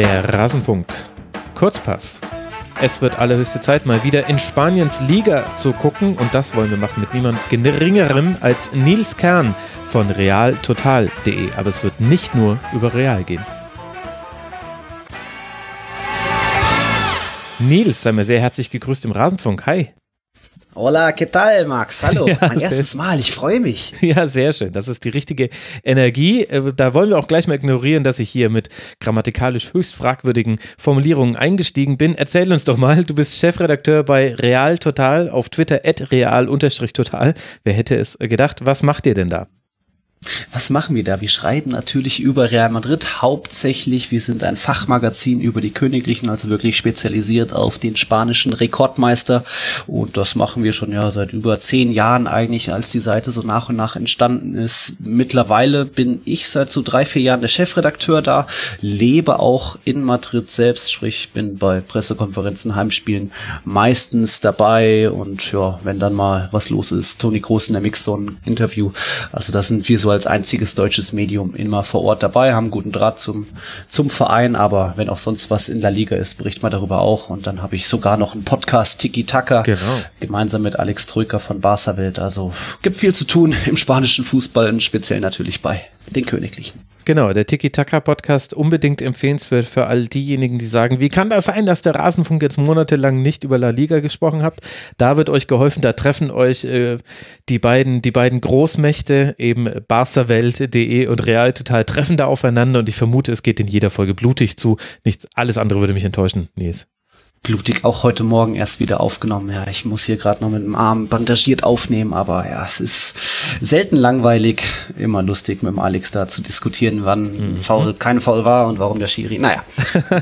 Der Rasenfunk. Kurzpass. Es wird allerhöchste Zeit, mal wieder in Spaniens Liga zu gucken. Und das wollen wir machen mit niemand geringerem als Nils Kern von realtotal.de. Aber es wird nicht nur über Real gehen. Nils, sei mir sehr herzlich gegrüßt im Rasenfunk. Hi. Hola, ¿qué tal, Max? Hallo, ja, mein erstes Mal, ich freue mich. Ja, sehr schön. Das ist die richtige Energie. Äh, da wollen wir auch gleich mal ignorieren, dass ich hier mit grammatikalisch höchst fragwürdigen Formulierungen eingestiegen bin. Erzähl uns doch mal, du bist Chefredakteur bei Real Total auf Twitter, real-total. Wer hätte es gedacht? Was macht ihr denn da? Was machen wir da? Wir schreiben natürlich über Real Madrid hauptsächlich. Wir sind ein Fachmagazin über die Königlichen, also wirklich spezialisiert auf den spanischen Rekordmeister. Und das machen wir schon ja seit über zehn Jahren eigentlich, als die Seite so nach und nach entstanden ist. Mittlerweile bin ich seit so drei, vier Jahren der Chefredakteur da, lebe auch in Madrid selbst, sprich bin bei Pressekonferenzen, Heimspielen meistens dabei und ja, wenn dann mal was los ist, Toni Groß in der Mixzone Interview. Also da sind wir so als einziges deutsches Medium immer vor Ort dabei, haben guten Draht zum, zum Verein, aber wenn auch sonst was in der Liga ist, berichten wir darüber auch. Und dann habe ich sogar noch einen Podcast Tiki Taka genau. gemeinsam mit Alex Trücker von Barca Welt. Also gibt viel zu tun im spanischen Fußball und speziell natürlich bei den Königlichen. Genau, der Tiki-Taka-Podcast unbedingt empfehlenswert für all diejenigen, die sagen, wie kann das sein, dass der Rasenfunk jetzt monatelang nicht über La Liga gesprochen hat? Da wird euch geholfen, da treffen euch äh, die beiden, die beiden Großmächte, eben barsterwelt.de und Real Total, treffen da aufeinander und ich vermute, es geht in jeder Folge blutig zu. Nichts, alles andere würde mich enttäuschen, Nies blutig auch heute Morgen erst wieder aufgenommen. Ja, ich muss hier gerade noch mit dem Arm bandagiert aufnehmen, aber ja, es ist selten langweilig, immer lustig mit dem Alex da zu diskutieren, wann mhm. faul, kein Foul war und warum der Schiri. Naja,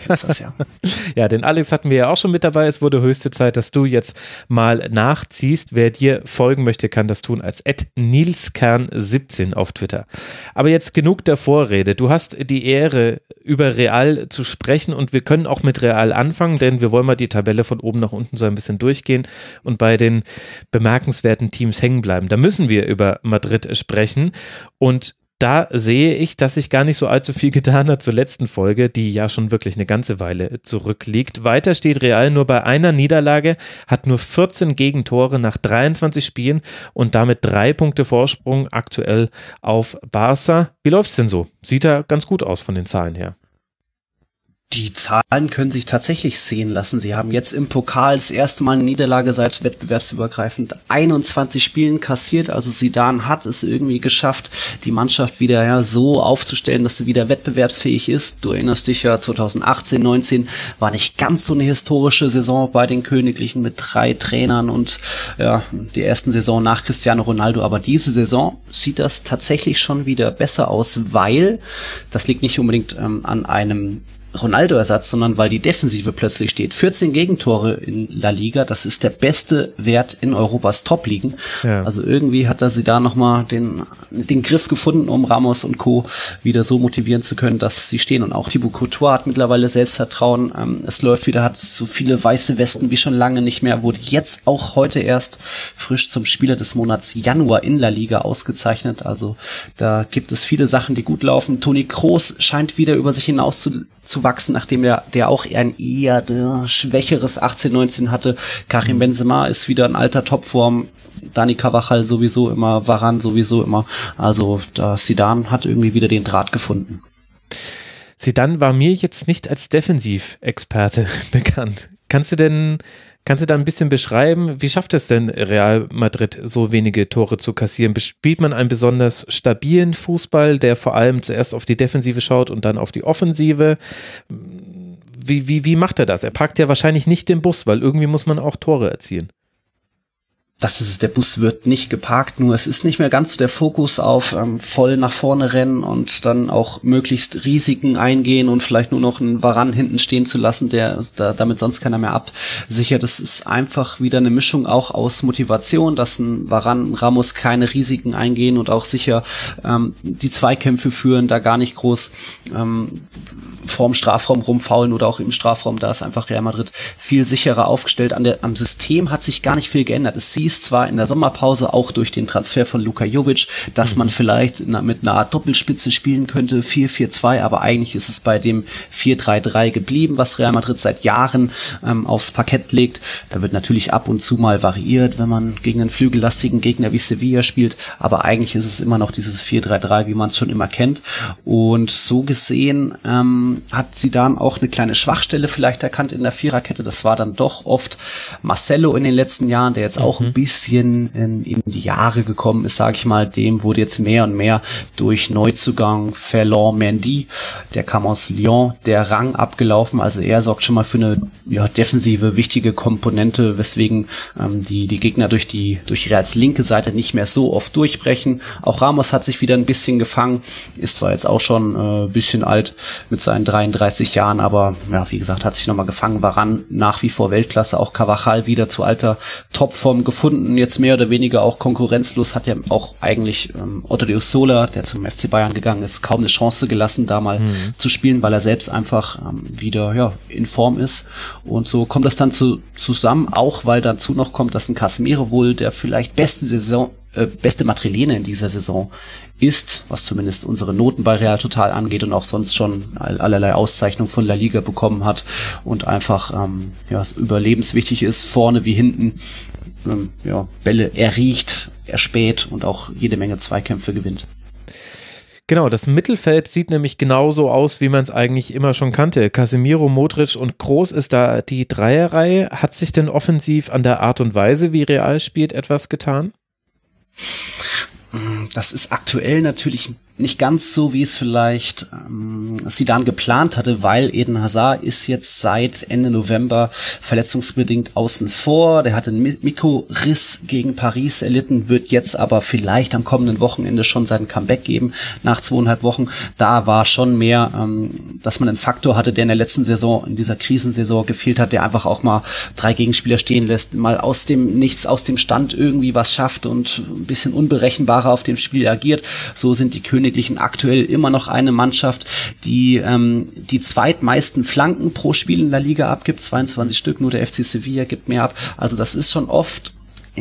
das ja. ja, den Alex hatten wir ja auch schon mit dabei. Es wurde höchste Zeit, dass du jetzt mal nachziehst. Wer dir folgen möchte, kann das tun als nilskern17 auf Twitter. Aber jetzt genug der Vorrede. Du hast die Ehre, über Real zu sprechen und wir können auch mit Real anfangen, denn wir wollen mal die Tabelle von oben nach unten so ein bisschen durchgehen und bei den bemerkenswerten Teams hängen bleiben. Da müssen wir über Madrid sprechen und da sehe ich, dass sich gar nicht so allzu viel getan hat zur letzten Folge, die ja schon wirklich eine ganze Weile zurückliegt. Weiter steht Real nur bei einer Niederlage, hat nur 14 Gegentore nach 23 Spielen und damit drei Punkte Vorsprung aktuell auf Barca. Wie läuft es denn so? Sieht ja ganz gut aus von den Zahlen her. Die Zahlen können sich tatsächlich sehen lassen. Sie haben jetzt im Pokal das erste Mal eine Niederlage seit wettbewerbsübergreifend 21 Spielen kassiert. Also Sidan hat es irgendwie geschafft, die Mannschaft wieder ja, so aufzustellen, dass sie wieder wettbewerbsfähig ist. Du erinnerst dich ja, 2018, 19 war nicht ganz so eine historische Saison bei den Königlichen mit drei Trainern und ja, die ersten Saison nach Cristiano Ronaldo. Aber diese Saison sieht das tatsächlich schon wieder besser aus, weil das liegt nicht unbedingt ähm, an einem Ronaldo-Ersatz, sondern weil die Defensive plötzlich steht. 14 Gegentore in La Liga, das ist der beste Wert in Europas Top-Ligen. Ja. Also irgendwie hat er sie da nochmal den, den Griff gefunden, um Ramos und Co. wieder so motivieren zu können, dass sie stehen. Und auch Thibaut Courtois hat mittlerweile Selbstvertrauen. Ähm, es läuft wieder, hat so viele weiße Westen wie schon lange nicht mehr, wurde jetzt auch heute erst frisch zum Spieler des Monats Januar in La Liga ausgezeichnet. Also da gibt es viele Sachen, die gut laufen. Toni Kroos scheint wieder über sich hinaus zu zu wachsen, nachdem der, der auch ein eher äh, schwächeres 18, 19 hatte. Karim mhm. Benzema ist wieder in alter Topform. Dani Cavachal sowieso immer, Varan sowieso immer. Also da Sidan hat irgendwie wieder den Draht gefunden. Sidan war mir jetzt nicht als Defensivexperte bekannt. Kannst du denn Kannst du da ein bisschen beschreiben, wie schafft es denn Real Madrid, so wenige Tore zu kassieren? Spielt man einen besonders stabilen Fußball, der vor allem zuerst auf die Defensive schaut und dann auf die Offensive? Wie, wie, wie macht er das? Er packt ja wahrscheinlich nicht den Bus, weil irgendwie muss man auch Tore erzielen das ist es, der Bus wird nicht geparkt, nur es ist nicht mehr ganz so der Fokus auf ähm, voll nach vorne rennen und dann auch möglichst Risiken eingehen und vielleicht nur noch einen Varan hinten stehen zu lassen, der da, damit sonst keiner mehr absichert. Das ist einfach wieder eine Mischung auch aus Motivation, dass ein Varan, Ramos keine Risiken eingehen und auch sicher ähm, die Zweikämpfe führen, da gar nicht groß ähm, vorm Strafraum rumfaulen oder auch im Strafraum. Da ist einfach Real Madrid viel sicherer aufgestellt. An der, am System hat sich gar nicht viel geändert. Es hieß zwar in der Sommerpause auch durch den Transfer von Luka Jovic, dass mhm. man vielleicht mit einer Art Doppelspitze spielen könnte, 4-4-2, aber eigentlich ist es bei dem 4-3-3 geblieben, was Real Madrid seit Jahren ähm, aufs Parkett legt. Da wird natürlich ab und zu mal variiert, wenn man gegen einen flügellastigen Gegner wie Sevilla spielt, aber eigentlich ist es immer noch dieses 4-3-3, wie man es schon immer kennt. Und so gesehen ähm, hat sie dann auch eine kleine Schwachstelle vielleicht erkannt in der Viererkette. Das war dann doch oft Marcelo in den letzten Jahren, der jetzt auch ein mhm. Bisschen in, in die Jahre gekommen ist, sage ich mal. Dem wurde jetzt mehr und mehr durch Neuzugang Ferland Mendy, der kam aus Lyon, der Rang abgelaufen. Also er sorgt schon mal für eine ja, defensive wichtige Komponente, weswegen ähm, die die Gegner durch die durch Reals linke Seite nicht mehr so oft durchbrechen. Auch Ramos hat sich wieder ein bisschen gefangen, ist zwar jetzt auch schon äh, bisschen alt mit seinen 33 Jahren, aber ja, wie gesagt, hat sich nochmal gefangen, waran nach wie vor Weltklasse, auch Cavachal wieder zu alter Topform gefunden, jetzt mehr oder weniger auch konkurrenzlos, hat ja auch eigentlich ähm, Otto de Sola, der zum FC Bayern gegangen ist, kaum eine Chance gelassen, da mal mhm. zu spielen, weil er selbst einfach ähm, wieder ja, in Form ist und so kommt das dann zu, zusammen, auch weil dazu noch kommt, dass ein Casemiro wohl der vielleicht beste Saison äh, beste Matrilene in dieser Saison ist, was zumindest unsere Noten bei Real Total angeht und auch sonst schon allerlei Auszeichnungen von La Liga bekommen hat und einfach ähm, ja, überlebenswichtig ist, vorne wie hinten ähm, ja, Bälle erriecht, erspäht und auch jede Menge Zweikämpfe gewinnt. Genau, das Mittelfeld sieht nämlich genauso aus, wie man es eigentlich immer schon kannte. Casemiro, Modric und Groß ist da die Dreierreihe. Hat sich denn offensiv an der Art und Weise, wie Real spielt, etwas getan? Das ist aktuell natürlich nicht ganz so, wie es vielleicht ähm, Sidan geplant hatte, weil Eden Hazard ist jetzt seit Ende November verletzungsbedingt außen vor. Der hatte einen Mikroriss gegen Paris erlitten, wird jetzt aber vielleicht am kommenden Wochenende schon sein Comeback geben nach zweieinhalb Wochen. Da war schon mehr, ähm, dass man einen Faktor hatte, der in der letzten Saison, in dieser Krisensaison gefehlt hat, der einfach auch mal drei Gegenspieler stehen lässt, mal aus dem Nichts, aus dem Stand irgendwie was schafft und ein bisschen unberechenbarer auf dem Spiel agiert. So sind die König Königlichen aktuell immer noch eine Mannschaft, die ähm, die zweitmeisten Flanken pro Spiel in der Liga abgibt, 22 Stück, nur der FC Sevilla gibt mehr ab. Also das ist schon oft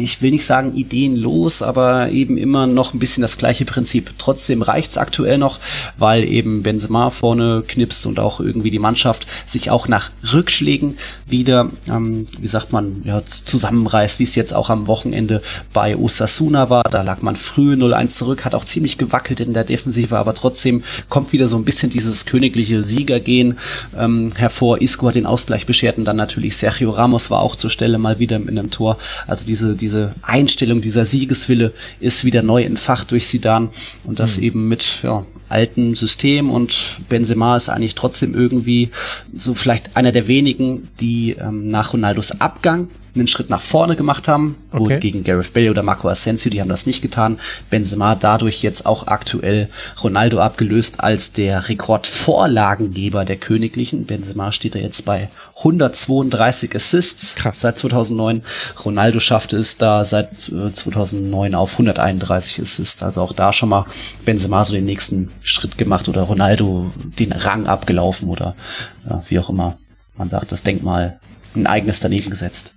ich will nicht sagen ideenlos, aber eben immer noch ein bisschen das gleiche Prinzip. Trotzdem reicht's aktuell noch, weil eben Benzema vorne knipst und auch irgendwie die Mannschaft sich auch nach Rückschlägen wieder, ähm, wie sagt man, ja, zusammenreißt, wie es jetzt auch am Wochenende bei Osasuna war. Da lag man früh 0-1 zurück, hat auch ziemlich gewackelt in der Defensive, aber trotzdem kommt wieder so ein bisschen dieses königliche Siegergehen ähm, hervor. Isco hat den Ausgleich beschert und dann natürlich Sergio Ramos war auch zur Stelle mal wieder in einem Tor. Also diese, diese diese Einstellung, dieser Siegeswille ist wieder neu entfacht durch Sidan und das mhm. eben mit ja, alten System und Benzema ist eigentlich trotzdem irgendwie so vielleicht einer der wenigen, die ähm, nach Ronaldos Abgang einen Schritt nach vorne gemacht haben. Okay. gegen Gareth Bale oder Marco Asensio, die haben das nicht getan. Benzema dadurch jetzt auch aktuell Ronaldo abgelöst als der Rekordvorlagengeber der Königlichen. Benzema steht da jetzt bei 132 Assists Krass. seit 2009. Ronaldo schaffte es da seit 2009 äh, auf 131 Assists. Also auch da schon mal Benzema so den nächsten Schritt gemacht oder Ronaldo den Rang abgelaufen oder ja, wie auch immer man sagt, das Denkmal ein eigenes daneben gesetzt.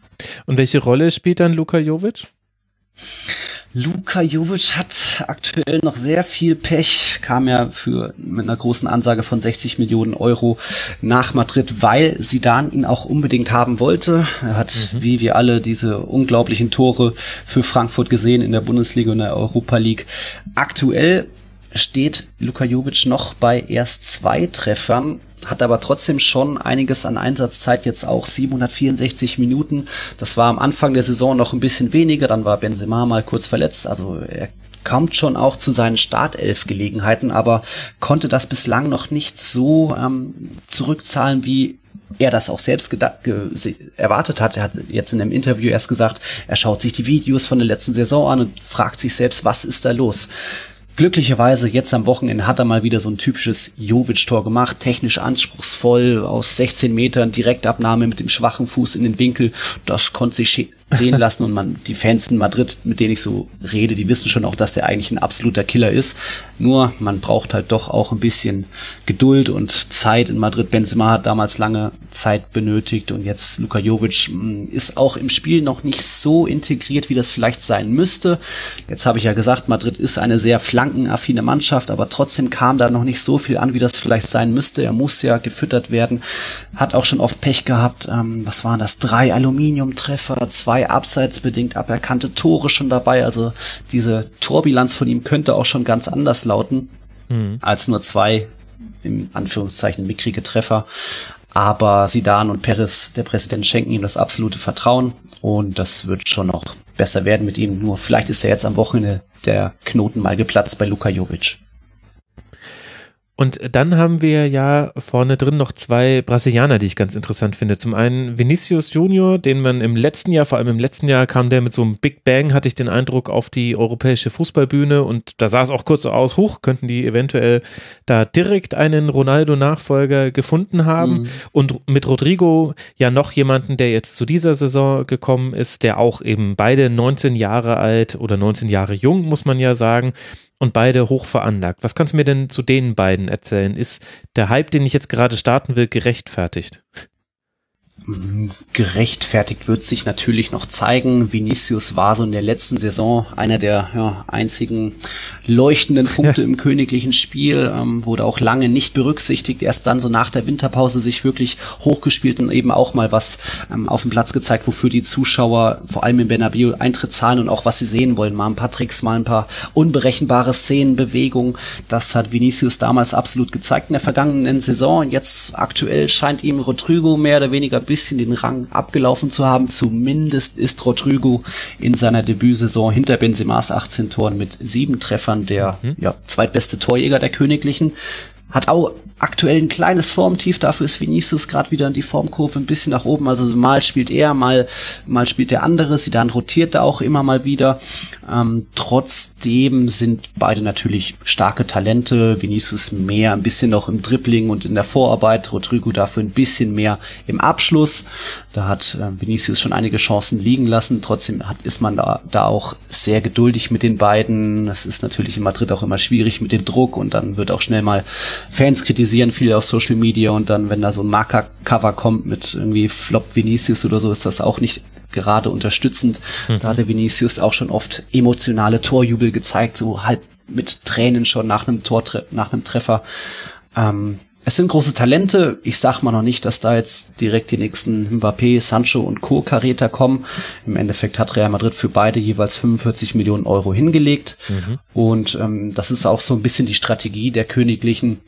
Und welche Rolle spielt dann Luka Jovic? Luka Jovic hat aktuell noch sehr viel Pech, kam ja für mit einer großen Ansage von 60 Millionen Euro nach Madrid, weil Sidan ihn auch unbedingt haben wollte. Er hat, mhm. wie wir alle, diese unglaublichen Tore für Frankfurt gesehen in der Bundesliga und der Europa League. Aktuell steht Luka Jovic noch bei erst zwei Treffern hat aber trotzdem schon einiges an Einsatzzeit jetzt auch 764 Minuten. Das war am Anfang der Saison noch ein bisschen weniger, dann war Benzema mal kurz verletzt, also er kommt schon auch zu seinen Startelf-Gelegenheiten, aber konnte das bislang noch nicht so ähm, zurückzahlen, wie er das auch selbst erwartet hat. Er hat jetzt in einem Interview erst gesagt, er schaut sich die Videos von der letzten Saison an und fragt sich selbst, was ist da los? Glücklicherweise jetzt am Wochenende hat er mal wieder so ein typisches Jovic-Tor gemacht, technisch anspruchsvoll, aus 16 Metern, Direktabnahme mit dem schwachen Fuß in den Winkel. Das konnte sich sehen lassen und man, die Fans in Madrid, mit denen ich so rede, die wissen schon auch, dass er eigentlich ein absoluter Killer ist. Nur, man braucht halt doch auch ein bisschen Geduld und Zeit in Madrid. Benzema hat damals lange Zeit benötigt und jetzt Luka Jovic mm, ist auch im Spiel noch nicht so integriert, wie das vielleicht sein müsste. Jetzt habe ich ja gesagt, Madrid ist eine sehr flankenaffine Mannschaft, aber trotzdem kam da noch nicht so viel an, wie das vielleicht sein müsste. Er muss ja gefüttert werden, hat auch schon oft Pech gehabt. Ähm, was waren das? Drei Aluminiumtreffer, zwei abseitsbedingt aberkannte Tore schon dabei. Also diese Torbilanz von ihm könnte auch schon ganz anders lauten mhm. als nur zwei im Anführungszeichen mickrige Treffer. Aber Sidan und Perez, der Präsident, schenken ihm das absolute Vertrauen und das wird schon noch besser werden mit ihm. Nur vielleicht ist er jetzt am Wochenende der Knoten mal geplatzt bei Luka Jovic. Und dann haben wir ja vorne drin noch zwei Brasilianer, die ich ganz interessant finde. Zum einen Vinicius Junior, den man im letzten Jahr, vor allem im letzten Jahr kam der mit so einem Big Bang, hatte ich den Eindruck, auf die europäische Fußballbühne und da sah es auch kurz so aus, hoch, könnten die eventuell da direkt einen Ronaldo-Nachfolger gefunden haben. Mhm. Und mit Rodrigo ja noch jemanden, der jetzt zu dieser Saison gekommen ist, der auch eben beide 19 Jahre alt oder 19 Jahre jung, muss man ja sagen, und beide hoch veranlagt. Was kannst du mir denn zu den beiden erzählen? Ist der Hype, den ich jetzt gerade starten will, gerechtfertigt? Gerechtfertigt wird sich natürlich noch zeigen. Vinicius war so in der letzten Saison einer der ja, einzigen leuchtenden Punkte im königlichen Spiel, ähm, wurde auch lange nicht berücksichtigt, erst dann so nach der Winterpause sich wirklich hochgespielt und eben auch mal was ähm, auf dem Platz gezeigt, wofür die Zuschauer vor allem in Bernabeu Eintritt zahlen und auch was sie sehen wollen. Mal ein paar Tricks, mal ein paar unberechenbare Szenen, Bewegungen. Das hat Vinicius damals absolut gezeigt in der vergangenen Saison und jetzt aktuell scheint ihm Rodrigo mehr oder weniger bisschen den Rang abgelaufen zu haben. Zumindest ist Rodrigo in seiner Debütsaison hinter Benzemas 18 Toren mit sieben Treffern der mhm. ja, zweitbeste Torjäger der Königlichen. Hat auch aktuell ein kleines Formtief, dafür ist Vinicius gerade wieder in die Formkurve ein bisschen nach oben. Also mal spielt er, mal, mal spielt der andere. Sie dann rotiert da auch immer mal wieder. Ähm, trotzdem sind beide natürlich starke Talente. Vinicius mehr ein bisschen noch im Dribbling und in der Vorarbeit. Rodrigo dafür ein bisschen mehr im Abschluss. Da hat äh, Vinicius schon einige Chancen liegen lassen. Trotzdem hat, ist man da, da auch sehr geduldig mit den beiden. Es ist natürlich in Madrid auch immer schwierig mit dem Druck und dann wird auch schnell mal Fans kritisieren viele auf Social Media und dann, wenn da so ein Marker-Cover kommt mit irgendwie Flop Vinicius oder so, ist das auch nicht gerade unterstützend. Mhm. Da hatte Vinicius auch schon oft emotionale Torjubel gezeigt, so halb mit Tränen schon nach einem Tor, nach einem Treffer. Ähm, es sind große Talente. Ich sag mal noch nicht, dass da jetzt direkt die nächsten Mbappé, Sancho und Co. Karäter kommen. Im Endeffekt hat Real Madrid für beide jeweils 45 Millionen Euro hingelegt. Mhm. Und ähm, das ist auch so ein bisschen die Strategie der Königlichen,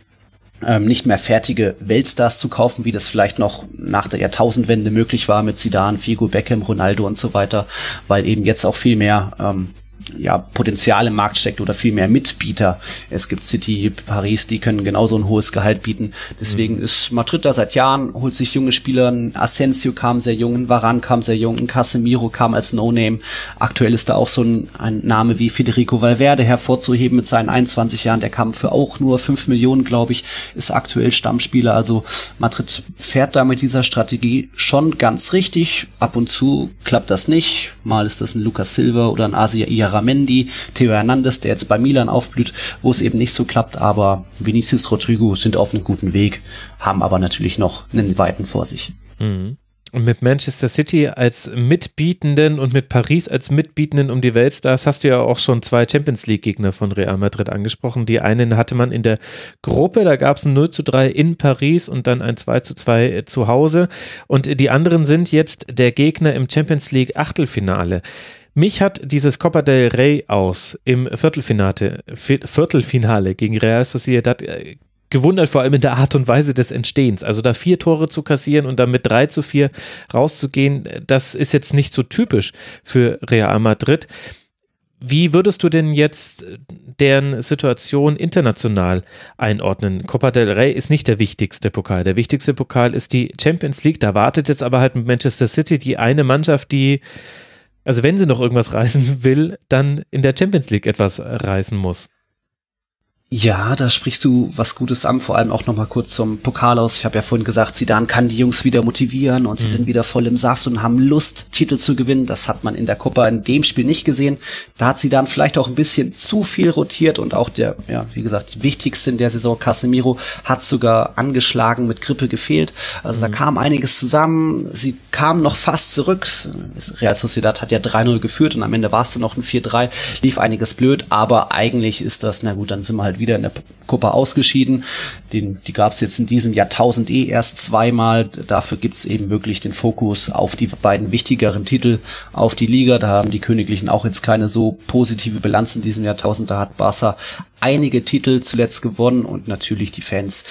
ähm, nicht mehr fertige Weltstars zu kaufen, wie das vielleicht noch nach der Jahrtausendwende möglich war mit Zidane, Figo, Beckham, Ronaldo und so weiter, weil eben jetzt auch viel mehr ähm, ja, Potenzial im Markt steckt oder viel mehr Mitbieter. Es gibt City, Paris, die können genauso ein hohes Gehalt bieten. Deswegen mhm. ist Madrid da seit Jahren, holt sich junge Spieler. Asensio kam sehr jung, Varan kam sehr jung, Casemiro kam als No-Name. Aktuell ist da auch so ein, ein, Name wie Federico Valverde hervorzuheben mit seinen 21 Jahren. Der kam für auch nur 5 Millionen, glaube ich, ist aktuell Stammspieler. Also Madrid fährt da mit dieser Strategie schon ganz richtig. Ab und zu klappt das nicht. Mal ist das ein Lucas Silva oder ein Asia Iara Mendy, Theo Hernandez, der jetzt bei Milan aufblüht, wo es eben nicht so klappt, aber Vinicius Rodrigo sind auf einem guten Weg, haben aber natürlich noch einen weiten vor sich. Mhm. Und mit Manchester City als Mitbietenden und mit Paris als Mitbietenden um die Weltstars hast du ja auch schon zwei Champions League-Gegner von Real Madrid angesprochen. Die einen hatte man in der Gruppe, da gab es ein 0 zu 3 in Paris und dann ein 2 zu 2 zu Hause. Und die anderen sind jetzt der Gegner im Champions League Achtelfinale. Mich hat dieses Copa del Rey aus im Viertelfinale, Viertelfinale gegen Real Sociedad äh, gewundert, vor allem in der Art und Weise des Entstehens. Also da vier Tore zu kassieren und dann mit drei zu vier rauszugehen, das ist jetzt nicht so typisch für Real Madrid. Wie würdest du denn jetzt deren Situation international einordnen? Copa del Rey ist nicht der wichtigste Pokal. Der wichtigste Pokal ist die Champions League. Da wartet jetzt aber halt mit Manchester City die eine Mannschaft, die also wenn sie noch irgendwas reißen will, dann in der Champions League etwas reißen muss. Ja, da sprichst du was Gutes an, vor allem auch nochmal kurz zum Pokal aus. Ich habe ja vorhin gesagt, Zidane kann die Jungs wieder motivieren und sie mhm. sind wieder voll im Saft und haben Lust, Titel zu gewinnen. Das hat man in der Copa in dem Spiel nicht gesehen. Da hat Zidane vielleicht auch ein bisschen zu viel rotiert und auch der, ja, wie gesagt, wichtigste in der Saison, Casemiro, hat sogar angeschlagen, mit Grippe gefehlt. Also mhm. da kam einiges zusammen. Sie kamen noch fast zurück. Real Sociedad hat ja 3-0 geführt und am Ende war es dann noch ein 4-3. Lief einiges blöd, aber eigentlich ist das, na gut, dann sind wir halt wieder in der Copa ausgeschieden. Den, die gab es jetzt in diesem Jahrtausend eh erst zweimal. Dafür gibt's eben wirklich den Fokus auf die beiden wichtigeren Titel, auf die Liga. Da haben die Königlichen auch jetzt keine so positive Bilanz in diesem Jahrtausend. Da hat Barca einige Titel zuletzt gewonnen und natürlich die Fans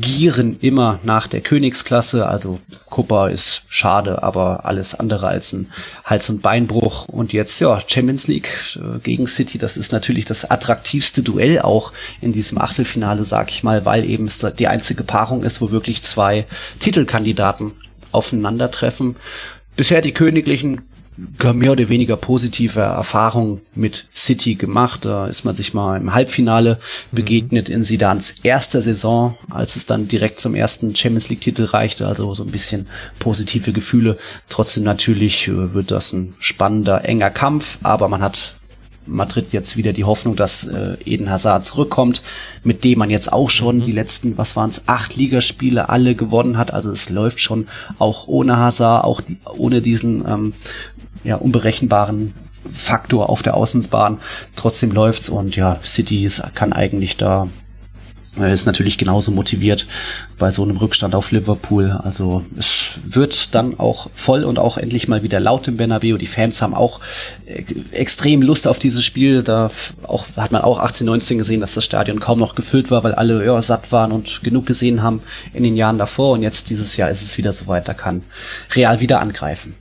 gieren immer nach der Königsklasse. Also Copa ist schade, aber alles andere als ein Hals- und Beinbruch. Und jetzt, ja, Champions League äh, gegen City, das ist natürlich das attraktivste Duell auch in diesem Achtelfinale, sag ich mal, weil eben es die einzige Paarung ist, wo wirklich zwei Titelkandidaten aufeinandertreffen. Bisher die Königlichen mehr oder weniger positive Erfahrungen mit City gemacht. Da ist man sich mal im Halbfinale begegnet in Sidans erster Saison, als es dann direkt zum ersten Champions League Titel reichte. Also so ein bisschen positive Gefühle. Trotzdem natürlich äh, wird das ein spannender, enger Kampf, aber man hat Madrid jetzt wieder die Hoffnung, dass äh, Eden Hazard zurückkommt, mit dem man jetzt auch schon mhm. die letzten, was waren es, acht Ligaspiele alle gewonnen hat. Also es läuft schon auch ohne Hazard, auch die, ohne diesen ähm, ja, unberechenbaren Faktor auf der Außensbahn. Trotzdem läuft's und ja, City ist, kann eigentlich da er ist natürlich genauso motiviert bei so einem Rückstand auf Liverpool. Also es wird dann auch voll und auch endlich mal wieder laut im Bernabeu. Die Fans haben auch äh, extrem Lust auf dieses Spiel. Da auch, hat man auch 18, 19 gesehen, dass das Stadion kaum noch gefüllt war, weil alle ja, satt waren und genug gesehen haben in den Jahren davor. Und jetzt dieses Jahr ist es wieder soweit, da kann Real wieder angreifen.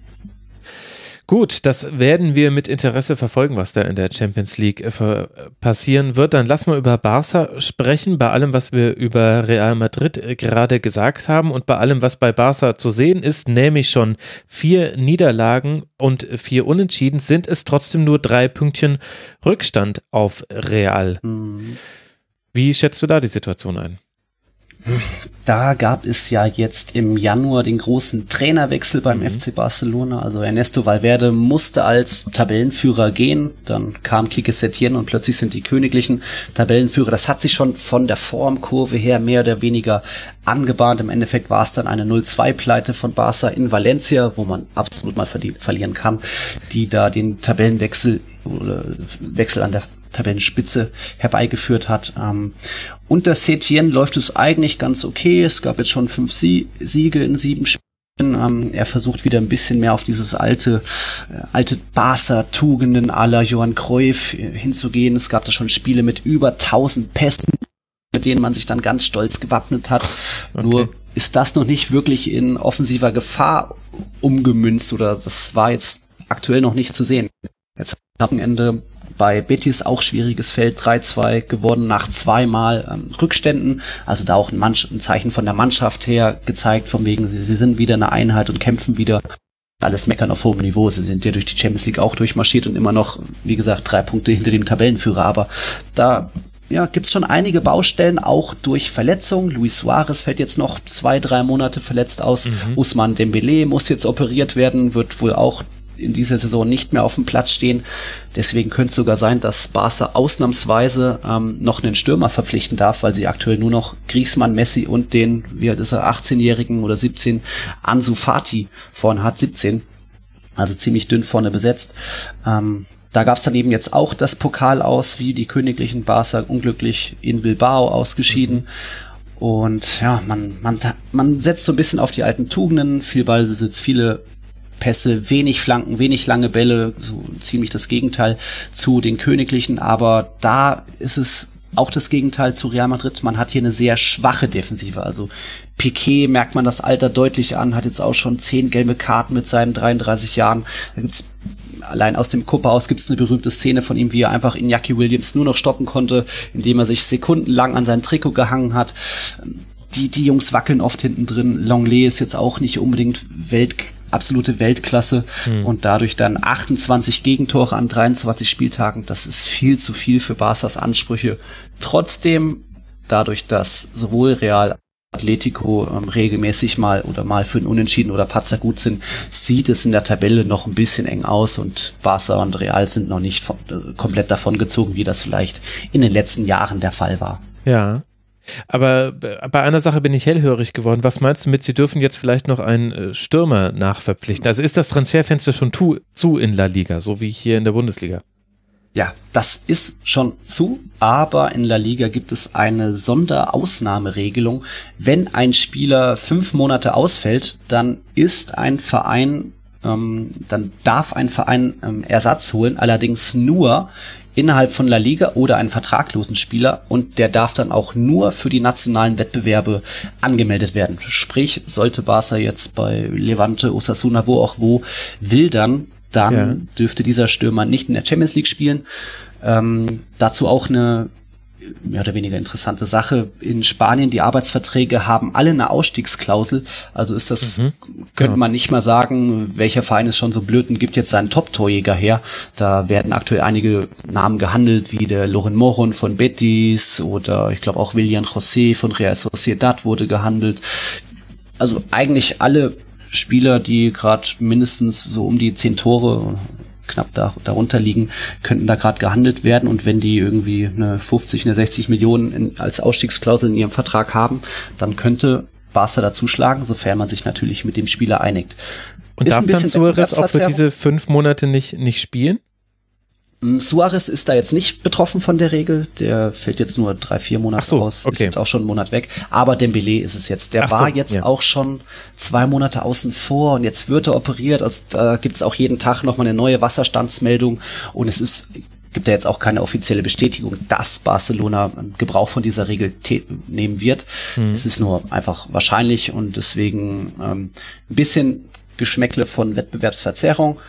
Gut, das werden wir mit Interesse verfolgen, was da in der Champions League äh, passieren wird. Dann lass mal über Barca sprechen, bei allem, was wir über Real Madrid äh, gerade gesagt haben und bei allem, was bei Barca zu sehen ist, nämlich schon vier Niederlagen und vier Unentschieden, sind es trotzdem nur drei Pünktchen Rückstand auf Real. Mhm. Wie schätzt du da die Situation ein? Da gab es ja jetzt im Januar den großen Trainerwechsel beim mhm. FC Barcelona. Also Ernesto Valverde musste als Tabellenführer gehen. Dann kam Kike Setien und plötzlich sind die königlichen Tabellenführer. Das hat sich schon von der Formkurve her mehr oder weniger angebahnt. Im Endeffekt war es dann eine 0-2-Pleite von Barca in Valencia, wo man absolut mal verlieren kann, die da den Tabellenwechsel Wechsel an der Tabellenspitze herbeigeführt hat. Ähm, unter Setien läuft es eigentlich ganz okay. Es gab jetzt schon fünf Sie Siege in sieben Spielen. Ähm, er versucht wieder ein bisschen mehr auf dieses alte, äh, alte Barca-Tugenden aller Johann Cruyff äh, hinzugehen. Es gab da schon Spiele mit über 1000 Pässen, mit denen man sich dann ganz stolz gewappnet hat. Okay. Nur ist das noch nicht wirklich in offensiver Gefahr umgemünzt oder das war jetzt aktuell noch nicht zu sehen. Jetzt am Ende bei Betis auch schwieriges Feld, 3-2 geworden nach zweimal ähm, Rückständen. Also da auch ein, Mann, ein Zeichen von der Mannschaft her gezeigt, von wegen, sie, sie sind wieder eine Einheit und kämpfen wieder. Alles meckern auf hohem Niveau. Sie sind ja durch die Champions League auch durchmarschiert und immer noch, wie gesagt, drei Punkte hinter dem Tabellenführer. Aber da ja, gibt's schon einige Baustellen, auch durch Verletzungen. Luis Suarez fällt jetzt noch zwei, drei Monate verletzt aus. Mhm. Usman Dembele muss jetzt operiert werden, wird wohl auch in dieser Saison nicht mehr auf dem Platz stehen. Deswegen könnte es sogar sein, dass Barca ausnahmsweise ähm, noch einen Stürmer verpflichten darf, weil sie aktuell nur noch Griezmann, Messi und den, wie alt ist er, 18-Jährigen oder 17, Ansu Fati vorne hat, 17. Also ziemlich dünn vorne besetzt. Ähm, da gab es dann eben jetzt auch das Pokal aus, wie die königlichen Barca unglücklich in Bilbao ausgeschieden. Mhm. Und ja, man, man, man setzt so ein bisschen auf die alten Tugenden, viel Ballbesitz, viele Pässe, wenig Flanken, wenig lange Bälle, so ziemlich das Gegenteil zu den Königlichen, aber da ist es auch das Gegenteil zu Real Madrid. Man hat hier eine sehr schwache Defensive. Also Piquet merkt man das Alter deutlich an, hat jetzt auch schon zehn gelbe Karten mit seinen 33 Jahren. Da gibt's allein aus dem Kuppe aus gibt es eine berühmte Szene von ihm, wie er einfach Iñaki Williams nur noch stoppen konnte, indem er sich sekundenlang an sein Trikot gehangen hat. Die, die Jungs wackeln oft hinten drin. Longley ist jetzt auch nicht unbedingt Welt absolute Weltklasse mhm. und dadurch dann 28 Gegentore an 23 Spieltagen. Das ist viel zu viel für Barca's Ansprüche. Trotzdem, dadurch, dass sowohl Real Atletico ähm, regelmäßig mal oder mal für einen Unentschieden oder Patzer gut sind, sieht es in der Tabelle noch ein bisschen eng aus und Barca und Real sind noch nicht von, äh, komplett davon gezogen, wie das vielleicht in den letzten Jahren der Fall war. Ja. Aber bei einer Sache bin ich hellhörig geworden. Was meinst du mit, sie dürfen jetzt vielleicht noch einen äh, Stürmer nachverpflichten? Also ist das Transferfenster schon zu in La Liga, so wie hier in der Bundesliga? Ja, das ist schon zu, aber in La Liga gibt es eine Sonderausnahmeregelung. Wenn ein Spieler fünf Monate ausfällt, dann ist ein Verein, ähm, dann darf ein Verein ähm, Ersatz holen, allerdings nur innerhalb von La Liga oder einen vertraglosen Spieler und der darf dann auch nur für die nationalen Wettbewerbe angemeldet werden. Sprich, sollte Barca jetzt bei Levante, Osasuna, wo auch wo wildern, dann ja. dürfte dieser Stürmer nicht in der Champions League spielen. Ähm, dazu auch eine mehr oder weniger interessante Sache. In Spanien, die Arbeitsverträge haben alle eine Ausstiegsklausel. Also ist das, mhm, könnte genau. man nicht mal sagen, welcher Verein ist schon so blöd und gibt jetzt seinen Top-Torjäger her. Da werden aktuell einige Namen gehandelt, wie der Loren Moron von Betis oder ich glaube auch William José von Real Sociedad wurde gehandelt. Also eigentlich alle Spieler, die gerade mindestens so um die zehn Tore knapp da, darunter liegen, könnten da gerade gehandelt werden und wenn die irgendwie eine 50, eine 60 Millionen in, als Ausstiegsklausel in ihrem Vertrag haben, dann könnte Barca dazuschlagen, sofern man sich natürlich mit dem Spieler einigt. Und Ist darf dann Suarez auch für diese fünf Monate nicht, nicht spielen? Suarez ist da jetzt nicht betroffen von der Regel. Der fällt jetzt nur drei, vier Monate so, aus. Okay. Ist jetzt auch schon einen Monat weg. Aber Dembele ist es jetzt. Der Ach war so, jetzt ja. auch schon zwei Monate außen vor und jetzt wird er operiert. Also da gibt's auch jeden Tag nochmal eine neue Wasserstandsmeldung und es ist gibt ja jetzt auch keine offizielle Bestätigung, dass Barcelona Gebrauch von dieser Regel nehmen wird. Hm. Es ist nur einfach wahrscheinlich und deswegen ähm, ein bisschen Geschmäckle von Wettbewerbsverzerrung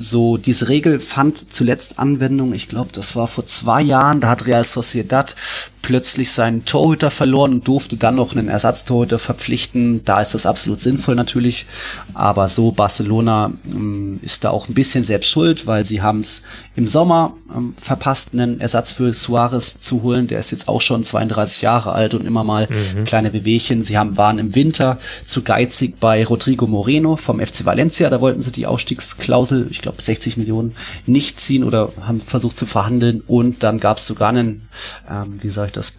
so diese Regel fand zuletzt Anwendung, ich glaube, das war vor zwei Jahren, da hat Real Sociedad plötzlich seinen Torhüter verloren und durfte dann noch einen Ersatztorhüter verpflichten. Da ist das absolut sinnvoll natürlich. Aber so Barcelona ähm, ist da auch ein bisschen selbst schuld, weil sie haben es im Sommer ähm, verpasst, einen Ersatz für Suarez zu holen. Der ist jetzt auch schon 32 Jahre alt und immer mal mhm. kleine Bewegchen. Sie haben, waren im Winter zu geizig bei Rodrigo Moreno vom FC Valencia. Da wollten sie die Ausstiegsklausel, ich glaube 60 Millionen, nicht ziehen oder haben versucht zu verhandeln. Und dann gab es sogar einen, ähm, wie ich das,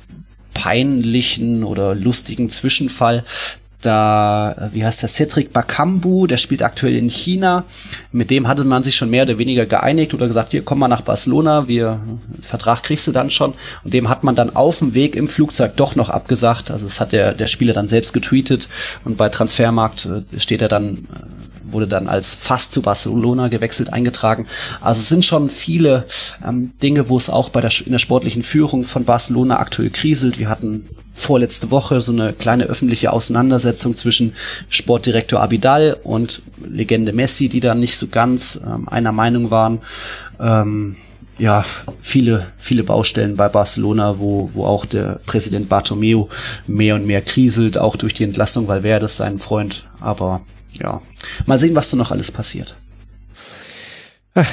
peinlichen oder lustigen Zwischenfall. Da, wie heißt der, Cedric Bakambu, der spielt aktuell in China. Mit dem hatte man sich schon mehr oder weniger geeinigt oder gesagt, hier komm mal nach Barcelona, wir, Vertrag kriegst du dann schon. Und dem hat man dann auf dem Weg im Flugzeug doch noch abgesagt. Also das hat der, der Spieler dann selbst getweetet und bei Transfermarkt äh, steht er dann äh, wurde dann als fast zu Barcelona gewechselt eingetragen. Also es sind schon viele ähm, Dinge, wo es auch bei der, in der sportlichen Führung von Barcelona aktuell kriselt. Wir hatten vorletzte Woche so eine kleine öffentliche Auseinandersetzung zwischen Sportdirektor Abidal und Legende Messi, die da nicht so ganz ähm, einer Meinung waren. Ähm, ja, viele, viele Baustellen bei Barcelona, wo, wo auch der Präsident Bartomeu mehr und mehr kriselt, auch durch die Entlassung, weil wer das sein Freund. Aber ja, mal sehen, was da noch alles passiert.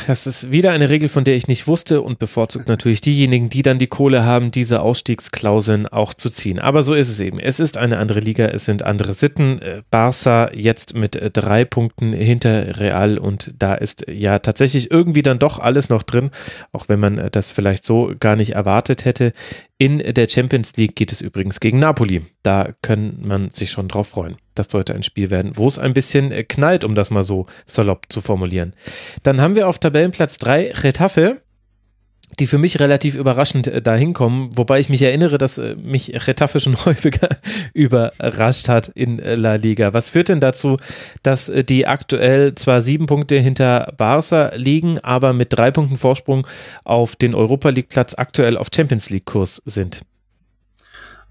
Das ist wieder eine Regel, von der ich nicht wusste und bevorzugt natürlich diejenigen, die dann die Kohle haben, diese Ausstiegsklauseln auch zu ziehen. Aber so ist es eben. Es ist eine andere Liga, es sind andere Sitten. Äh, Barca jetzt mit äh, drei Punkten hinter Real und da ist ja tatsächlich irgendwie dann doch alles noch drin, auch wenn man äh, das vielleicht so gar nicht erwartet hätte. In der Champions League geht es übrigens gegen Napoli. Da kann man sich schon drauf freuen. Das sollte ein Spiel werden, wo es ein bisschen äh, knallt, um das mal so salopp zu formulieren. Dann haben wir auf Tabellenplatz 3 Retafe, die für mich relativ überraschend äh, dahin kommen, wobei ich mich erinnere, dass äh, mich Retafe schon häufiger überrascht hat in La Liga. Was führt denn dazu, dass die aktuell zwar sieben Punkte hinter Barca liegen, aber mit drei Punkten Vorsprung auf den Europa League Platz aktuell auf Champions League Kurs sind?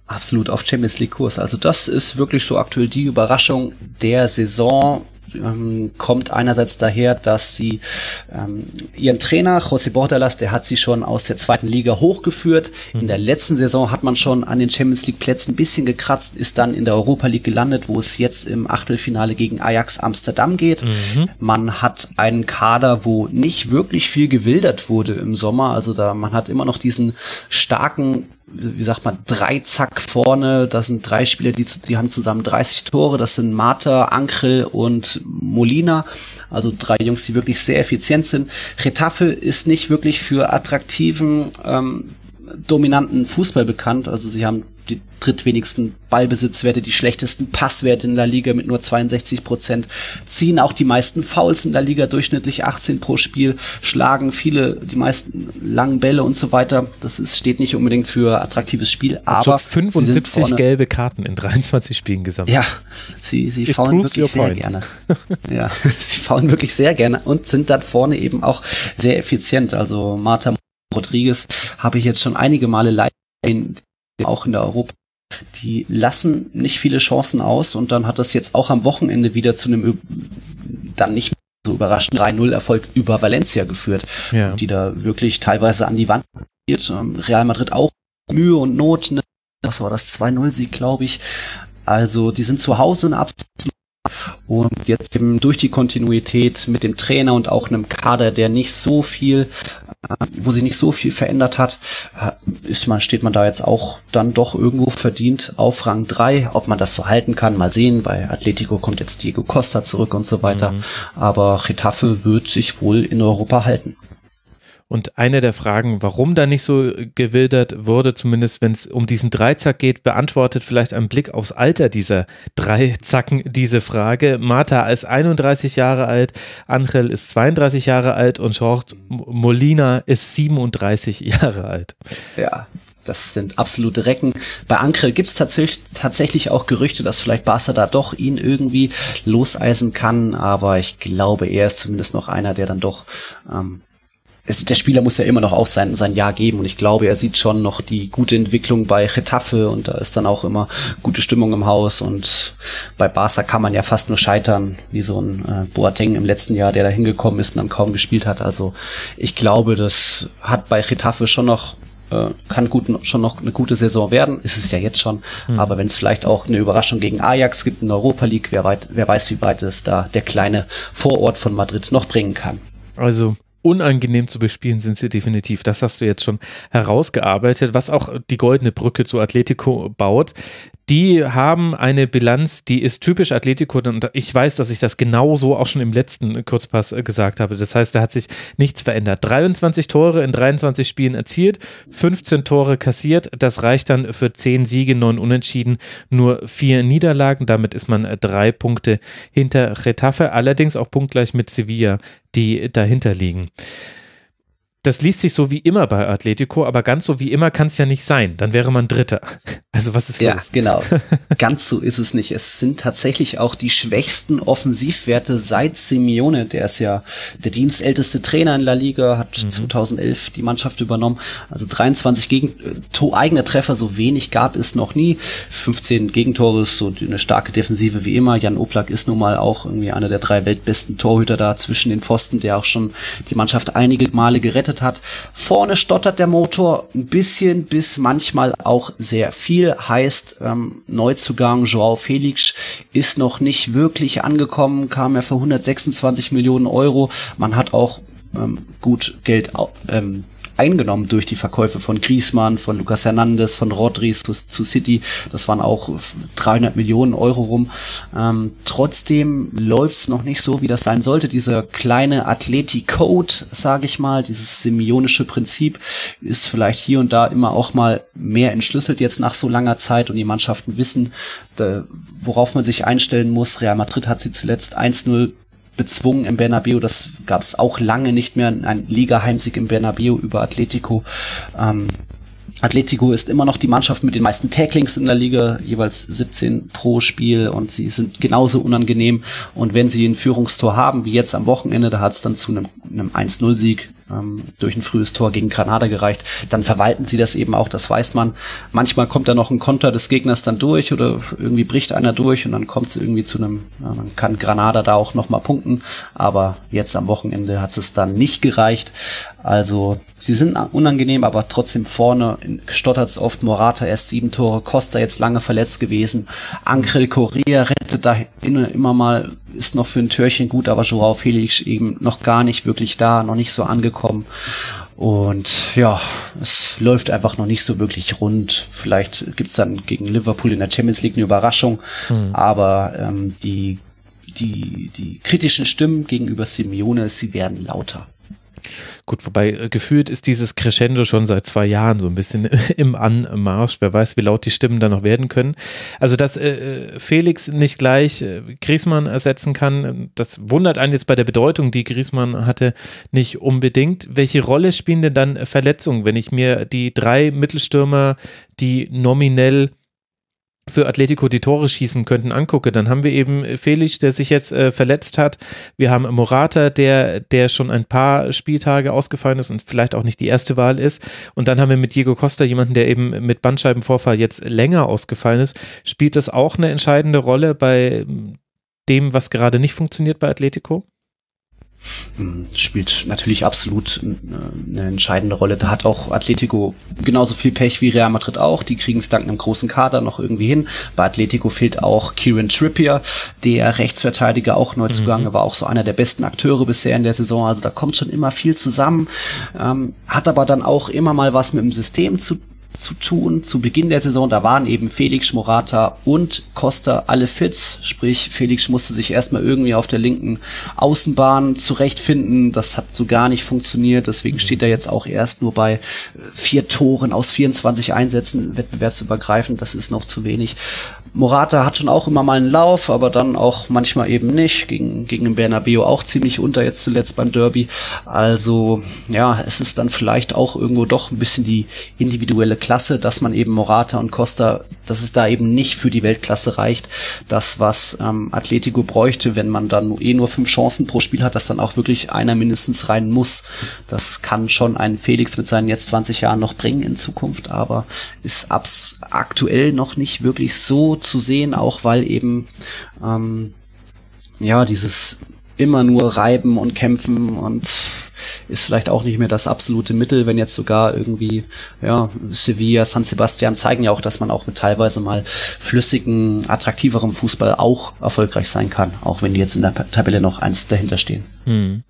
absolut auf Champions League Kurs. Also das ist wirklich so aktuell die Überraschung der Saison. Ähm, kommt einerseits daher, dass sie ähm, ihren Trainer José Bordalas, der hat sie schon aus der zweiten Liga hochgeführt. Mhm. In der letzten Saison hat man schon an den Champions League Plätzen ein bisschen gekratzt, ist dann in der Europa League gelandet, wo es jetzt im Achtelfinale gegen Ajax Amsterdam geht. Mhm. Man hat einen Kader, wo nicht wirklich viel gewildert wurde im Sommer. Also da man hat immer noch diesen starken wie sagt man, drei Zack vorne. Das sind drei Spieler, die, die haben zusammen 30 Tore. Das sind Marta, Ankrel und Molina. Also drei Jungs, die wirklich sehr effizient sind. Retafe ist nicht wirklich für attraktiven, ähm, dominanten Fußball bekannt. Also sie haben die drittwenigsten Ballbesitzwerte, die schlechtesten Passwerte in der Liga mit nur 62 Prozent, ziehen auch die meisten Fouls in der Liga, durchschnittlich 18 pro Spiel, schlagen viele, die meisten langen Bälle und so weiter. Das ist, steht nicht unbedingt für attraktives Spiel, aber 75 gelbe Karten in 23 Spielen gesammelt. Ja, sie, sie faulen wirklich sehr point. gerne. ja, sie faulen wirklich sehr gerne und sind dann vorne eben auch sehr effizient. Also Marta Rodriguez habe ich jetzt schon einige Male live auch in der Europa. Die lassen nicht viele Chancen aus und dann hat das jetzt auch am Wochenende wieder zu einem dann nicht so überraschenden 3-0-Erfolg über Valencia geführt, ja. die da wirklich teilweise an die Wand geht. Ähm, Real Madrid auch Mühe und Not. Ne? Das war das 2-0-Sieg, glaube ich. Also die sind zu Hause eine absolute und jetzt eben durch die Kontinuität mit dem Trainer und auch einem Kader, der nicht so viel, wo sich nicht so viel verändert hat, äh, ist man, steht man da jetzt auch dann doch irgendwo verdient auf Rang 3. Ob man das so halten kann, mal sehen. Bei Atletico kommt jetzt Diego Costa zurück und so weiter. Mhm. Aber Getafe wird sich wohl in Europa halten. Und eine der Fragen, warum da nicht so gewildert wurde, zumindest wenn es um diesen Dreizack geht, beantwortet vielleicht ein Blick aufs Alter dieser Dreizacken diese Frage. Marta ist 31 Jahre alt, Angel ist 32 Jahre alt und George Molina ist 37 Jahre alt. Ja, das sind absolute Recken. Bei Ankrel gibt es tatsächlich, tatsächlich auch Gerüchte, dass vielleicht Barca da doch ihn irgendwie loseisen kann, aber ich glaube, er ist zumindest noch einer, der dann doch ähm, es, der Spieler muss ja immer noch auch sein, sein Jahr geben und ich glaube, er sieht schon noch die gute Entwicklung bei Getafe und da ist dann auch immer gute Stimmung im Haus und bei Barca kann man ja fast nur scheitern, wie so ein äh, Boateng im letzten Jahr, der da hingekommen ist und dann kaum gespielt hat. Also ich glaube, das hat bei Getafe schon noch äh, kann gut schon noch eine gute Saison werden, ist es ja jetzt schon, mhm. aber wenn es vielleicht auch eine Überraschung gegen Ajax gibt in der Europa League, wer, weit, wer weiß, wie weit es da der kleine Vorort von Madrid noch bringen kann. Also unangenehm zu bespielen sind sie definitiv. Das hast du jetzt schon herausgearbeitet, was auch die goldene Brücke zu Atletico baut die haben eine Bilanz, die ist typisch Atletico und ich weiß, dass ich das genauso auch schon im letzten Kurzpass äh, gesagt habe. Das heißt, da hat sich nichts verändert. 23 Tore in 23 Spielen erzielt, 15 Tore kassiert. Das reicht dann für 10 Siege, 9 Unentschieden, nur 4 Niederlagen. Damit ist man äh, drei Punkte hinter Retafe, allerdings auch punktgleich mit Sevilla, die dahinter liegen das liest sich so wie immer bei Atletico, aber ganz so wie immer kann es ja nicht sein. Dann wäre man Dritter. Also was ist ja, los? Ja, genau. ganz so ist es nicht. Es sind tatsächlich auch die schwächsten Offensivwerte seit Simeone. Der ist ja der dienstälteste Trainer in La Liga, hat mhm. 2011 die Mannschaft übernommen. Also 23 gegen äh, eigene Treffer, so wenig gab es noch nie. 15 Gegentore ist so eine starke Defensive wie immer. Jan Oblak ist nun mal auch irgendwie einer der drei weltbesten Torhüter da zwischen den Pfosten, der auch schon die Mannschaft einige Male gerettet gerettet hat. Vorne stottert der Motor ein bisschen bis manchmal auch sehr viel. Heißt, ähm, Neuzugang Joao Felix ist noch nicht wirklich angekommen, kam er für 126 Millionen Euro. Man hat auch ähm, gut Geld ähm, eingenommen durch die Verkäufe von Griezmann, von Lucas Hernandez, von Rodri zu, zu City. Das waren auch 300 Millionen Euro rum. Ähm, trotzdem läuft's noch nicht so, wie das sein sollte. Dieser kleine Athletic-Code, sage ich mal, dieses semionische Prinzip ist vielleicht hier und da immer auch mal mehr entschlüsselt jetzt nach so langer Zeit und die Mannschaften wissen, worauf man sich einstellen muss. Real Madrid hat sie zuletzt 1-0 bezwungen im Bernabeu. Das gab es auch lange nicht mehr. Ein Liga-Heimsieg im Bernabeu über Atletico. Ähm, Atletico ist immer noch die Mannschaft mit den meisten Tacklings in der Liga, jeweils 17 pro Spiel und sie sind genauso unangenehm. Und wenn sie ein Führungstor haben, wie jetzt am Wochenende, da hat es dann zu einem, einem 1-0-Sieg ähm, durch ein frühes Tor gegen Granada gereicht. Dann verwalten sie das eben auch, das weiß man. Manchmal kommt da noch ein Konter des Gegners dann durch oder irgendwie bricht einer durch und dann kommt es irgendwie zu einem, dann kann Granada da auch nochmal punkten. Aber jetzt am Wochenende hat es dann nicht gereicht. Also sie sind unangenehm, aber trotzdem vorne stottert es oft. Morata erst sieben Tore, Costa jetzt lange verletzt gewesen. Ancrel Correa rettet da immer mal, ist noch für ein Türchen gut, aber Joao Felix eben noch gar nicht wirklich da, noch nicht so angekommen. Und ja, es läuft einfach noch nicht so wirklich rund. Vielleicht gibt's dann gegen Liverpool in der Champions League eine Überraschung, mhm. aber ähm, die, die, die kritischen Stimmen gegenüber Simeone, sie werden lauter. Gut, wobei äh, gefühlt ist dieses Crescendo schon seit zwei Jahren so ein bisschen im Anmarsch. Wer weiß, wie laut die Stimmen da noch werden können. Also, dass äh, äh, Felix nicht gleich äh, Griesmann ersetzen kann, das wundert einen jetzt bei der Bedeutung, die Griesmann hatte, nicht unbedingt. Welche Rolle spielen denn dann Verletzungen, wenn ich mir die drei Mittelstürmer, die nominell für Atletico die Tore schießen könnten, angucke, dann haben wir eben Felix, der sich jetzt äh, verletzt hat. Wir haben Morata, der, der schon ein paar Spieltage ausgefallen ist und vielleicht auch nicht die erste Wahl ist. Und dann haben wir mit Diego Costa jemanden, der eben mit Bandscheibenvorfall jetzt länger ausgefallen ist. Spielt das auch eine entscheidende Rolle bei dem, was gerade nicht funktioniert bei Atletico? Hm, spielt natürlich absolut äh, eine entscheidende Rolle. Da hat auch Atletico genauso viel Pech wie Real Madrid auch. Die kriegen es dank einem großen Kader noch irgendwie hin. Bei Atletico fehlt auch Kieran Trippier, der Rechtsverteidiger, auch neu zugange, mhm. war auch so einer der besten Akteure bisher in der Saison. Also da kommt schon immer viel zusammen. Ähm, hat aber dann auch immer mal was mit dem System zu zu tun. Zu Beginn der Saison, da waren eben Felix, Morata und Costa alle fit. Sprich, Felix musste sich erstmal irgendwie auf der linken Außenbahn zurechtfinden. Das hat so gar nicht funktioniert. Deswegen steht er jetzt auch erst nur bei vier Toren aus 24 Einsätzen wettbewerbsübergreifend. Das ist noch zu wenig. Morata hat schon auch immer mal einen Lauf, aber dann auch manchmal eben nicht. Gegen, gegen den Bernabeu auch ziemlich unter, jetzt zuletzt beim Derby. Also, ja, es ist dann vielleicht auch irgendwo doch ein bisschen die individuelle Klasse, dass man eben Morata und Costa, dass es da eben nicht für die Weltklasse reicht. Das, was ähm, Atletico bräuchte, wenn man dann eh nur fünf Chancen pro Spiel hat, dass dann auch wirklich einer mindestens rein muss. Das kann schon ein Felix mit seinen jetzt 20 Jahren noch bringen in Zukunft, aber ist abs aktuell noch nicht wirklich so zu sehen, auch weil eben ähm, ja dieses immer nur reiben und kämpfen und ist vielleicht auch nicht mehr das absolute Mittel, wenn jetzt sogar irgendwie, ja, Sevilla, San Sebastian zeigen ja auch, dass man auch mit teilweise mal flüssigen, attraktiverem Fußball auch erfolgreich sein kann, auch wenn die jetzt in der Tabelle noch eins dahinter stehen. Hm.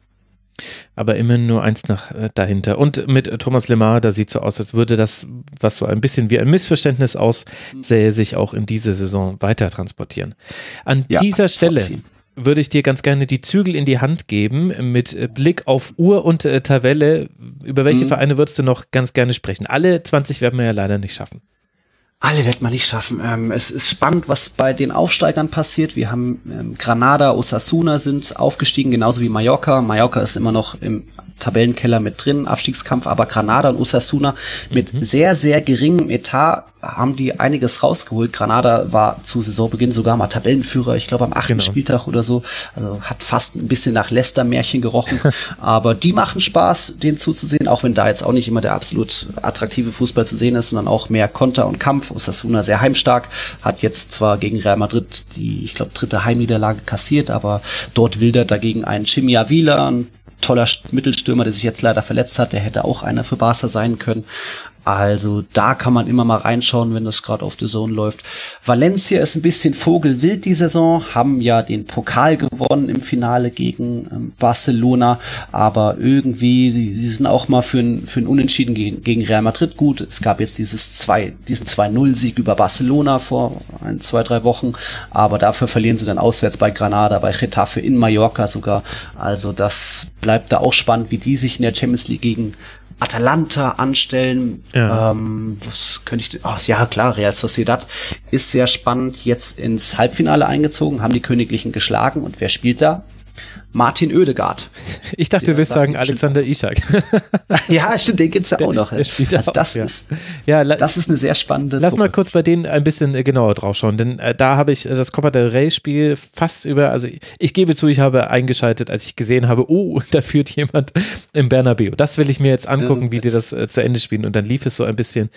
Aber immerhin nur eins nach äh, dahinter. Und mit äh, Thomas Lemar, da sieht so aus, als würde das, was so ein bisschen wie ein Missverständnis aussähe, sich auch in diese Saison weiter transportieren. An ja, dieser Stelle vorziehen. würde ich dir ganz gerne die Zügel in die Hand geben mit äh, Blick auf Uhr und äh, Tabelle. Über welche mhm. Vereine würdest du noch ganz gerne sprechen? Alle 20 werden wir ja leider nicht schaffen. Alle wird man nicht schaffen. Ähm, es ist spannend, was bei den Aufsteigern passiert. Wir haben ähm, Granada, Osasuna sind aufgestiegen, genauso wie Mallorca. Mallorca ist immer noch im Tabellenkeller mit drin, Abstiegskampf, aber Granada und Osasuna mit mhm. sehr, sehr geringem Etat haben die einiges rausgeholt. Granada war zu Saisonbeginn sogar mal Tabellenführer, ich glaube am achten genau. Spieltag oder so. Also hat fast ein bisschen nach Leicester-Märchen gerochen. aber die machen Spaß, denen zuzusehen, auch wenn da jetzt auch nicht immer der absolut attraktive Fußball zu sehen ist, sondern auch mehr Konter und Kampf. Osasuna sehr heimstark, hat jetzt zwar gegen Real Madrid die, ich glaube, dritte Heimniederlage kassiert, aber dort wildert dagegen ein Chimia Avila, ein toller Mittelstürmer, der sich jetzt leider verletzt hat. Der hätte auch einer für Barca sein können. Also da kann man immer mal reinschauen, wenn das gerade auf der Zone läuft. Valencia ist ein bisschen vogelwild die Saison, haben ja den Pokal gewonnen im Finale gegen ähm, Barcelona, aber irgendwie, sie sind auch mal für ein, für ein Unentschieden gegen, gegen Real Madrid gut. Es gab jetzt dieses zwei, diesen 2-0-Sieg über Barcelona vor ein, zwei, drei Wochen, aber dafür verlieren sie dann auswärts bei Granada, bei Getafe in Mallorca sogar. Also das bleibt da auch spannend, wie die sich in der Champions League gegen Atalanta anstellen. Ja. Ähm, was könnte ich? Ach ja, klar, Real Sociedad ist sehr spannend. Jetzt ins Halbfinale eingezogen, haben die Königlichen geschlagen und wer spielt da? Martin Oedegaard. Ich dachte, du wirst sagen Alexander Ishak. ja, stimmt, den gibt es ja auch noch. Der, der also das, auch, ist, ja. ja. das ist eine sehr spannende Lass Truppe. mal kurz bei denen ein bisschen äh, genauer drauf schauen, denn äh, da habe ich äh, das Copa del Rey Spiel fast über, also ich, ich, gebe zu, ich habe eingeschaltet, als ich gesehen habe, oh, da führt jemand im Bernabeu. Das will ich mir jetzt angucken, wie die das äh, zu Ende spielen und dann lief es so ein bisschen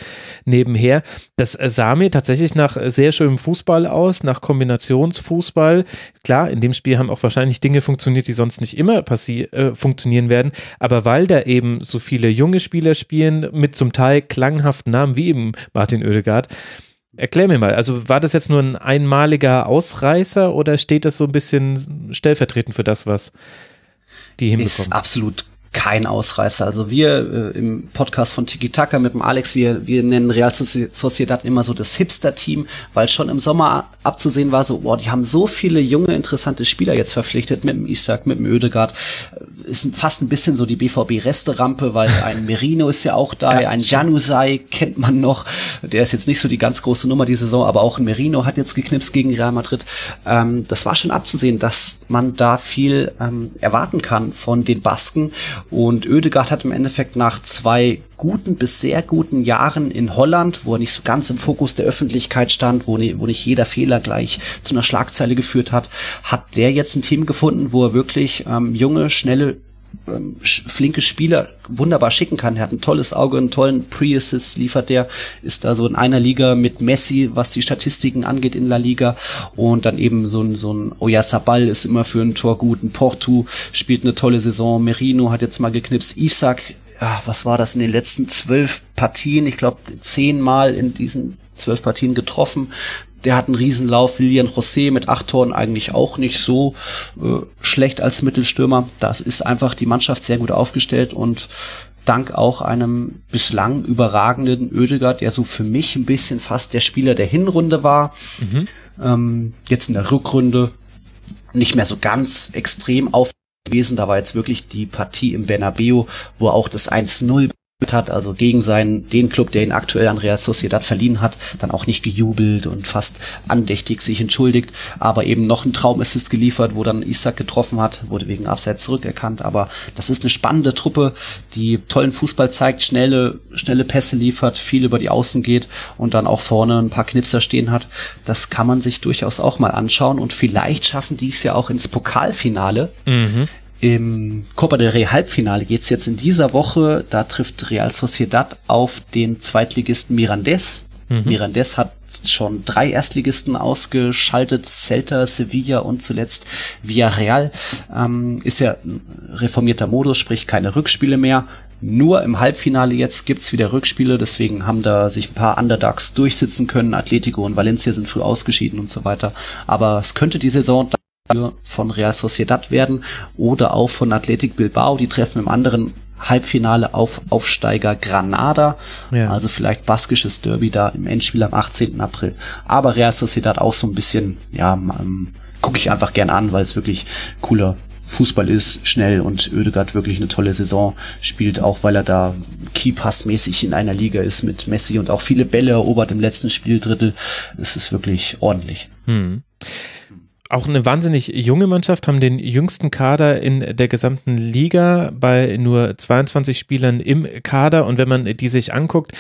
nebenher. Das äh, sah mir tatsächlich nach sehr schönem Fußball aus, nach Kombinationsfußball. Klar, in dem Spiel haben auch wahrscheinlich Dinge funktioniert, die sonst nicht immer äh, funktionieren werden. Aber weil da eben so viele junge Spieler spielen, mit zum Teil klanghaften Namen, wie eben Martin Oedegaard, Erklär mir mal, also war das jetzt nur ein einmaliger Ausreißer oder steht das so ein bisschen stellvertretend für das, was die hinbekommen? Ist absolut kein Ausreißer. Also wir äh, im Podcast von Tiki Taka mit dem Alex, wir, wir nennen Real Sociedad immer so das Hipster-Team, weil schon im Sommer abzusehen war so, boah, die haben so viele junge, interessante Spieler jetzt verpflichtet mit dem Isaac, mit dem Ödegard. Ist fast ein bisschen so die BVB-Resterampe, weil ein Merino ist ja auch da, ja. ein Janusai kennt man noch. Der ist jetzt nicht so die ganz große Nummer die Saison, aber auch ein Merino hat jetzt geknipst gegen Real Madrid. Ähm, das war schon abzusehen, dass man da viel ähm, erwarten kann von den Basken und Oedegaard hat im Endeffekt nach zwei guten bis sehr guten Jahren in Holland, wo er nicht so ganz im Fokus der Öffentlichkeit stand, wo, nie, wo nicht jeder Fehler gleich zu einer Schlagzeile geführt hat, hat der jetzt ein Team gefunden, wo er wirklich ähm, junge, schnelle ähm, flinke Spieler wunderbar schicken kann. Er hat ein tolles Auge, einen tollen Pre-Assist liefert der, ist da so in einer Liga mit Messi, was die Statistiken angeht in La Liga. Und dann eben so ein, so ein Oyarzabal ist immer für ein Tor gut, ein Porto spielt eine tolle Saison, Merino hat jetzt mal geknipst, Isaac, ja, was war das in den letzten zwölf Partien, ich glaube zehnmal in diesen zwölf Partien getroffen, der hat einen Riesenlauf. Lilian José mit acht Toren eigentlich auch nicht so äh, schlecht als Mittelstürmer. Das ist einfach die Mannschaft sehr gut aufgestellt und dank auch einem bislang überragenden Oedegaard, der so für mich ein bisschen fast der Spieler der Hinrunde war. Mhm. Ähm, jetzt in der Rückrunde nicht mehr so ganz extrem auf gewesen. Da war jetzt wirklich die Partie im Bernabeu, wo auch das 1-0 hat, also gegen seinen, den Club, der ihn aktuell an Real Sociedad verliehen hat, dann auch nicht gejubelt und fast andächtig sich entschuldigt, aber eben noch ein Traumassist geliefert, wo dann Isaac getroffen hat, wurde wegen Abseits zurückerkannt, aber das ist eine spannende Truppe, die tollen Fußball zeigt, schnelle, schnelle Pässe liefert, viel über die Außen geht und dann auch vorne ein paar Knipser stehen hat. Das kann man sich durchaus auch mal anschauen und vielleicht schaffen die es ja auch ins Pokalfinale. Mhm. Im Copa del Rey Halbfinale geht's jetzt in dieser Woche. Da trifft Real Sociedad auf den Zweitligisten Mirandes. Mhm. Mirandes hat schon drei Erstligisten ausgeschaltet, Celta, Sevilla und zuletzt Villarreal. Ähm, ist ja reformierter Modus, sprich keine Rückspiele mehr. Nur im Halbfinale jetzt gibt's wieder Rückspiele, deswegen haben da sich ein paar Underdogs durchsitzen können. Atletico und Valencia sind früh ausgeschieden und so weiter. Aber es könnte die Saison von Real Sociedad werden oder auch von Athletic Bilbao. Die treffen im anderen Halbfinale auf Aufsteiger Granada. Ja. Also vielleicht baskisches Derby da im Endspiel am 18. April. Aber Real Sociedad auch so ein bisschen, ja, ähm, gucke ich einfach gern an, weil es wirklich cooler Fußball ist, schnell und Oedegaard wirklich eine tolle Saison spielt, auch weil er da Keypass-mäßig in einer Liga ist mit Messi und auch viele Bälle erobert im letzten Spieldrittel. Es ist wirklich ordentlich. Hm auch eine wahnsinnig junge Mannschaft, haben den jüngsten Kader in der gesamten Liga bei nur 22 Spielern im Kader. Und wenn man die sich anguckt,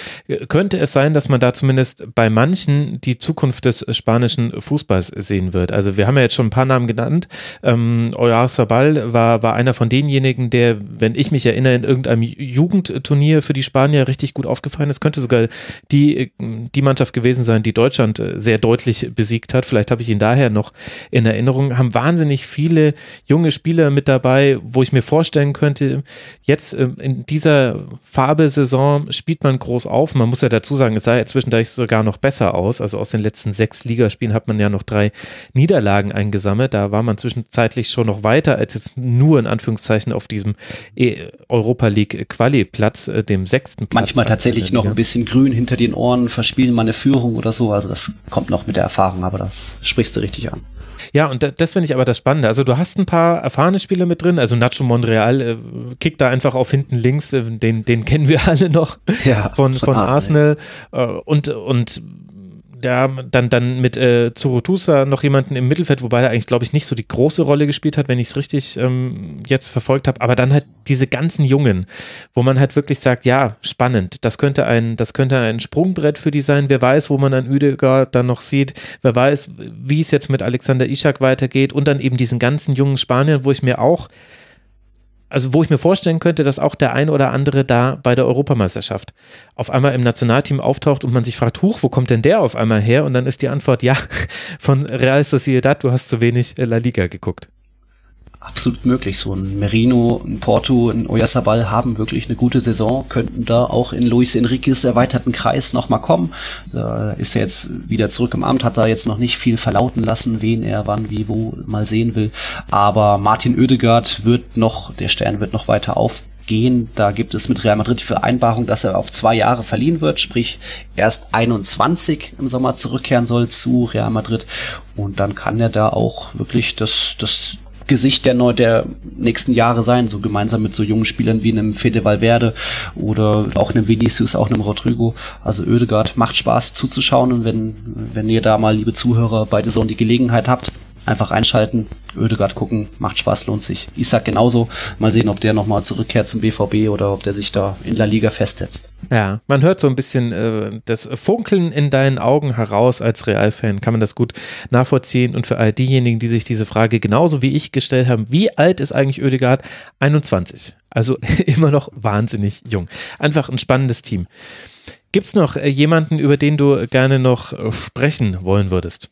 könnte es sein, dass man da zumindest bei manchen die Zukunft des spanischen Fußballs sehen wird. Also wir haben ja jetzt schon ein paar Namen genannt. Ähm, Oyarzabal war, war einer von denjenigen, der, wenn ich mich erinnere, in irgendeinem Jugendturnier für die Spanier richtig gut aufgefallen ist. Könnte sogar die, die Mannschaft gewesen sein, die Deutschland sehr deutlich besiegt hat. Vielleicht habe ich ihn daher noch in Erinnerung, haben wahnsinnig viele junge Spieler mit dabei, wo ich mir vorstellen könnte, jetzt äh, in dieser Farbe-Saison spielt man groß auf. Man muss ja dazu sagen, es sah ja zwischendurch sogar noch besser aus. Also aus den letzten sechs Ligaspielen hat man ja noch drei Niederlagen eingesammelt. Da war man zwischenzeitlich schon noch weiter als jetzt nur in Anführungszeichen auf diesem e- Europa League Quali-Platz, äh, dem sechsten Platz. Manchmal tatsächlich noch ein bisschen grün hinter den Ohren, verspielen mal eine Führung oder so. Also das kommt noch mit der Erfahrung, aber das sprichst du richtig an. Ja, und das finde ich aber das Spannende. Also du hast ein paar erfahrene Spieler mit drin. Also Nacho Montreal äh, kickt da einfach auf hinten links. Äh, den, den kennen wir alle noch ja, von, von, Arsenal. Arsenal. Äh, und, und ja, dann, dann mit äh, Zurutusa noch jemanden im Mittelfeld, wobei er eigentlich, glaube ich, nicht so die große Rolle gespielt hat, wenn ich es richtig ähm, jetzt verfolgt habe. Aber dann halt diese ganzen Jungen, wo man halt wirklich sagt, ja, spannend, das könnte ein, das könnte ein Sprungbrett für die sein. Wer weiß, wo man an Udegaard dann noch sieht, wer weiß, wie es jetzt mit Alexander Ishak weitergeht und dann eben diesen ganzen jungen Spaniern, wo ich mir auch also wo ich mir vorstellen könnte, dass auch der ein oder andere da bei der Europameisterschaft auf einmal im Nationalteam auftaucht und man sich fragt, huch, wo kommt denn der auf einmal her? Und dann ist die Antwort, ja, von Real Sociedad, du hast zu wenig La Liga geguckt absolut möglich. So ein Merino, ein Porto, ein Oyasabal haben wirklich eine gute Saison, könnten da auch in Luis Enriquez erweiterten Kreis nochmal kommen. Da ist er jetzt wieder zurück im Amt, hat da jetzt noch nicht viel verlauten lassen, wen er wann, wie, wo mal sehen will. Aber Martin Oedegaard wird noch, der Stern wird noch weiter aufgehen. Da gibt es mit Real Madrid die Vereinbarung, dass er auf zwei Jahre verliehen wird, sprich erst 21 im Sommer zurückkehren soll zu Real Madrid. Und dann kann er da auch wirklich das, das Gesicht der, neu der nächsten Jahre sein, so gemeinsam mit so jungen Spielern wie einem Fede Valverde oder auch einem Vinicius, auch einem Rodrigo. Also Oedegaard macht Spaß zuzuschauen und wenn, wenn ihr da mal, liebe Zuhörer, bei der Zone die Gelegenheit habt, einfach einschalten, Ödegard gucken, macht Spaß, lohnt sich. Ich sag genauso. Mal sehen, ob der nochmal zurückkehrt zum BVB oder ob der sich da in der Liga festsetzt. Ja, man hört so ein bisschen äh, das Funkeln in deinen Augen heraus als Realfan. Kann man das gut nachvollziehen. Und für all diejenigen, die sich diese Frage genauso wie ich gestellt haben, wie alt ist eigentlich Ödegard? 21. Also immer noch wahnsinnig jung. Einfach ein spannendes Team. Gibt es noch äh, jemanden, über den du gerne noch äh, sprechen wollen würdest?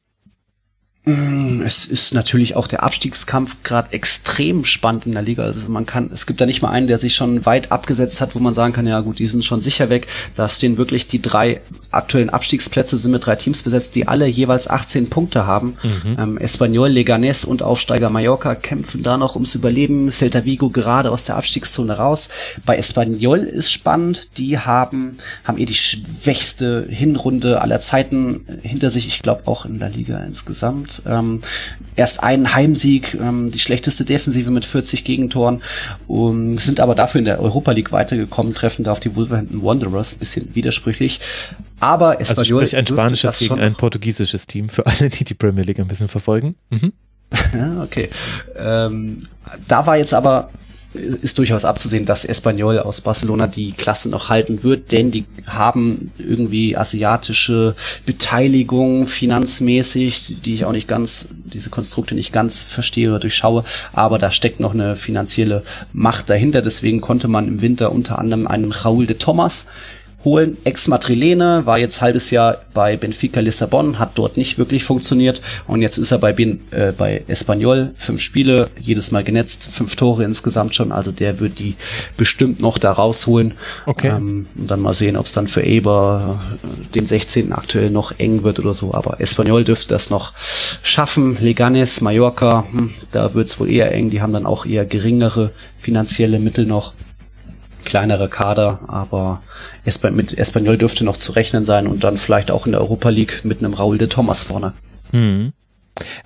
Mm, es ist natürlich auch der Abstiegskampf gerade extrem spannend in der Liga. Also man kann, es gibt da nicht mal einen, der sich schon weit abgesetzt hat, wo man sagen kann, ja gut, die sind schon sicher weg. Da stehen wirklich die drei aktuellen Abstiegsplätze sind mit drei Teams besetzt, die alle jeweils 18 Punkte haben. Mhm. Ähm, Espanyol, Leganés und Aufsteiger Mallorca kämpfen da noch ums Überleben. Celta Vigo gerade aus der Abstiegszone raus. Bei Espanyol ist spannend. Die haben, haben eh die schwächste Hinrunde aller Zeiten hinter sich. Ich glaube auch in der Liga insgesamt. Ähm, erst einen Heimsieg, ähm, die schlechteste Defensive mit 40 Gegentoren, um, sind aber dafür in der Europa League weitergekommen, treffen da auf die Wolverhampton Wanderers, bisschen widersprüchlich. Aber es also sprich ein spanisches gegen ein portugiesisches Team, für alle, die die Premier League ein bisschen verfolgen. Mhm. okay. Ähm, da war jetzt aber ist durchaus abzusehen, dass Espanyol aus Barcelona die Klasse noch halten wird, denn die haben irgendwie asiatische Beteiligung finanzmäßig, die ich auch nicht ganz, diese Konstrukte nicht ganz verstehe oder durchschaue, aber da steckt noch eine finanzielle Macht dahinter. Deswegen konnte man im Winter unter anderem einen Raúl de Thomas holen. Ex-Madrilene, war jetzt halbes Jahr bei Benfica Lissabon, hat dort nicht wirklich funktioniert und jetzt ist er bei, ben, äh, bei Espanyol, fünf Spiele, jedes Mal genetzt, fünf Tore insgesamt schon, also der wird die bestimmt noch da rausholen. Okay. Ähm, und dann mal sehen, ob es dann für Eber äh, den 16. aktuell noch eng wird oder so, aber Espanyol dürfte das noch schaffen. Leganes, Mallorca, hm, da wird's wohl eher eng, die haben dann auch eher geringere finanzielle Mittel noch kleinere Kader, aber mit Espanyol dürfte noch zu rechnen sein und dann vielleicht auch in der Europa League mit einem Raul de Thomas vorne. Hm.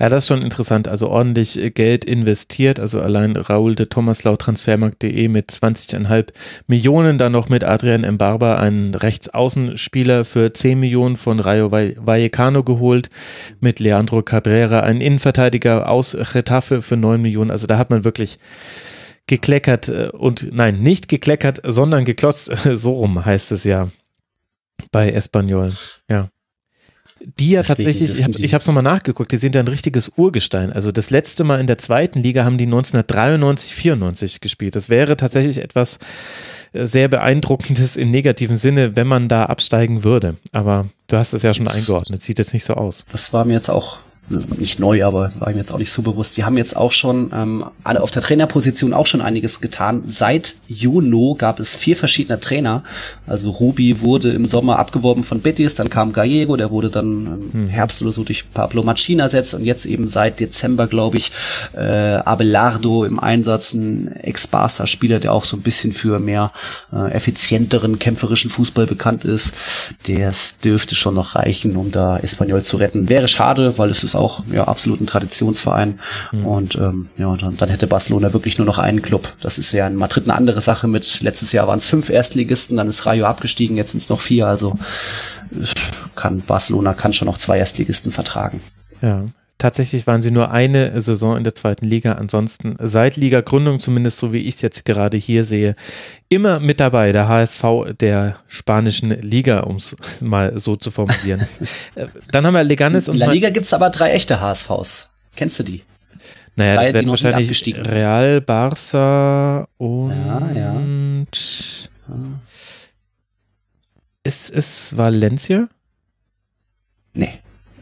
Ja, das ist schon interessant. Also ordentlich Geld investiert. Also allein Raul de Thomas laut transfermarkt.de mit 20,5 Millionen. Dann noch mit Adrian Embarba, einen Rechtsaußenspieler für 10 Millionen von Rayo Vallecano geholt. Mit Leandro Cabrera, einen Innenverteidiger aus Retafe für 9 Millionen. Also da hat man wirklich gekleckert äh, und nein, nicht gekleckert, sondern geklotzt. So rum heißt es ja bei Espanyol. Ja. Die ja Deswegen tatsächlich, ich habe ich es nochmal nachgeguckt, die sind ja ein richtiges Urgestein. Also das letzte Mal in der zweiten Liga haben die 1993, 94 gespielt. Das wäre tatsächlich etwas äh, sehr beeindruckendes im negativen Sinne, wenn man da absteigen würde. Aber du hast es ja schon eingeordnet, sieht jetzt nicht so aus. Das war mir jetzt auch nicht neu, aber war ihm jetzt auch nicht so bewusst. Die haben jetzt auch schon ähm, alle auf der Trainerposition auch schon einiges getan. Seit Juni gab es vier verschiedene Trainer. Also Rubi wurde im Sommer abgeworben von Betis, dann kam Gallego, der wurde dann im hm. Herbst oder so durch Pablo Machina ersetzt und jetzt eben seit Dezember, glaube ich, äh, Abelardo im Einsatz, ein Ex-Barca-Spieler, der auch so ein bisschen für mehr äh, effizienteren kämpferischen Fußball bekannt ist. Das dürfte schon noch reichen, um da Espanyol zu retten. Wäre schade, weil es ist auch ja absolut ein Traditionsverein. Mhm. Und ähm, ja, dann, dann hätte Barcelona wirklich nur noch einen Club. Das ist ja in Madrid eine andere Sache mit letztes Jahr waren es fünf Erstligisten, dann ist Rayo abgestiegen, jetzt sind es noch vier. Also kann Barcelona kann schon noch zwei Erstligisten vertragen. Ja, Tatsächlich waren sie nur eine Saison in der zweiten Liga. Ansonsten seit Liga-Gründung, zumindest so wie ich es jetzt gerade hier sehe, immer mit dabei. Der HSV der spanischen Liga, um es mal so zu formulieren. Äh, dann haben wir Leganes und. In der Liga gibt es aber drei echte HSVs. Kennst du die? Naja, Drei, das werden wahrscheinlich Real, Barça und. Ja, ja. Ist es Valencia? Nee,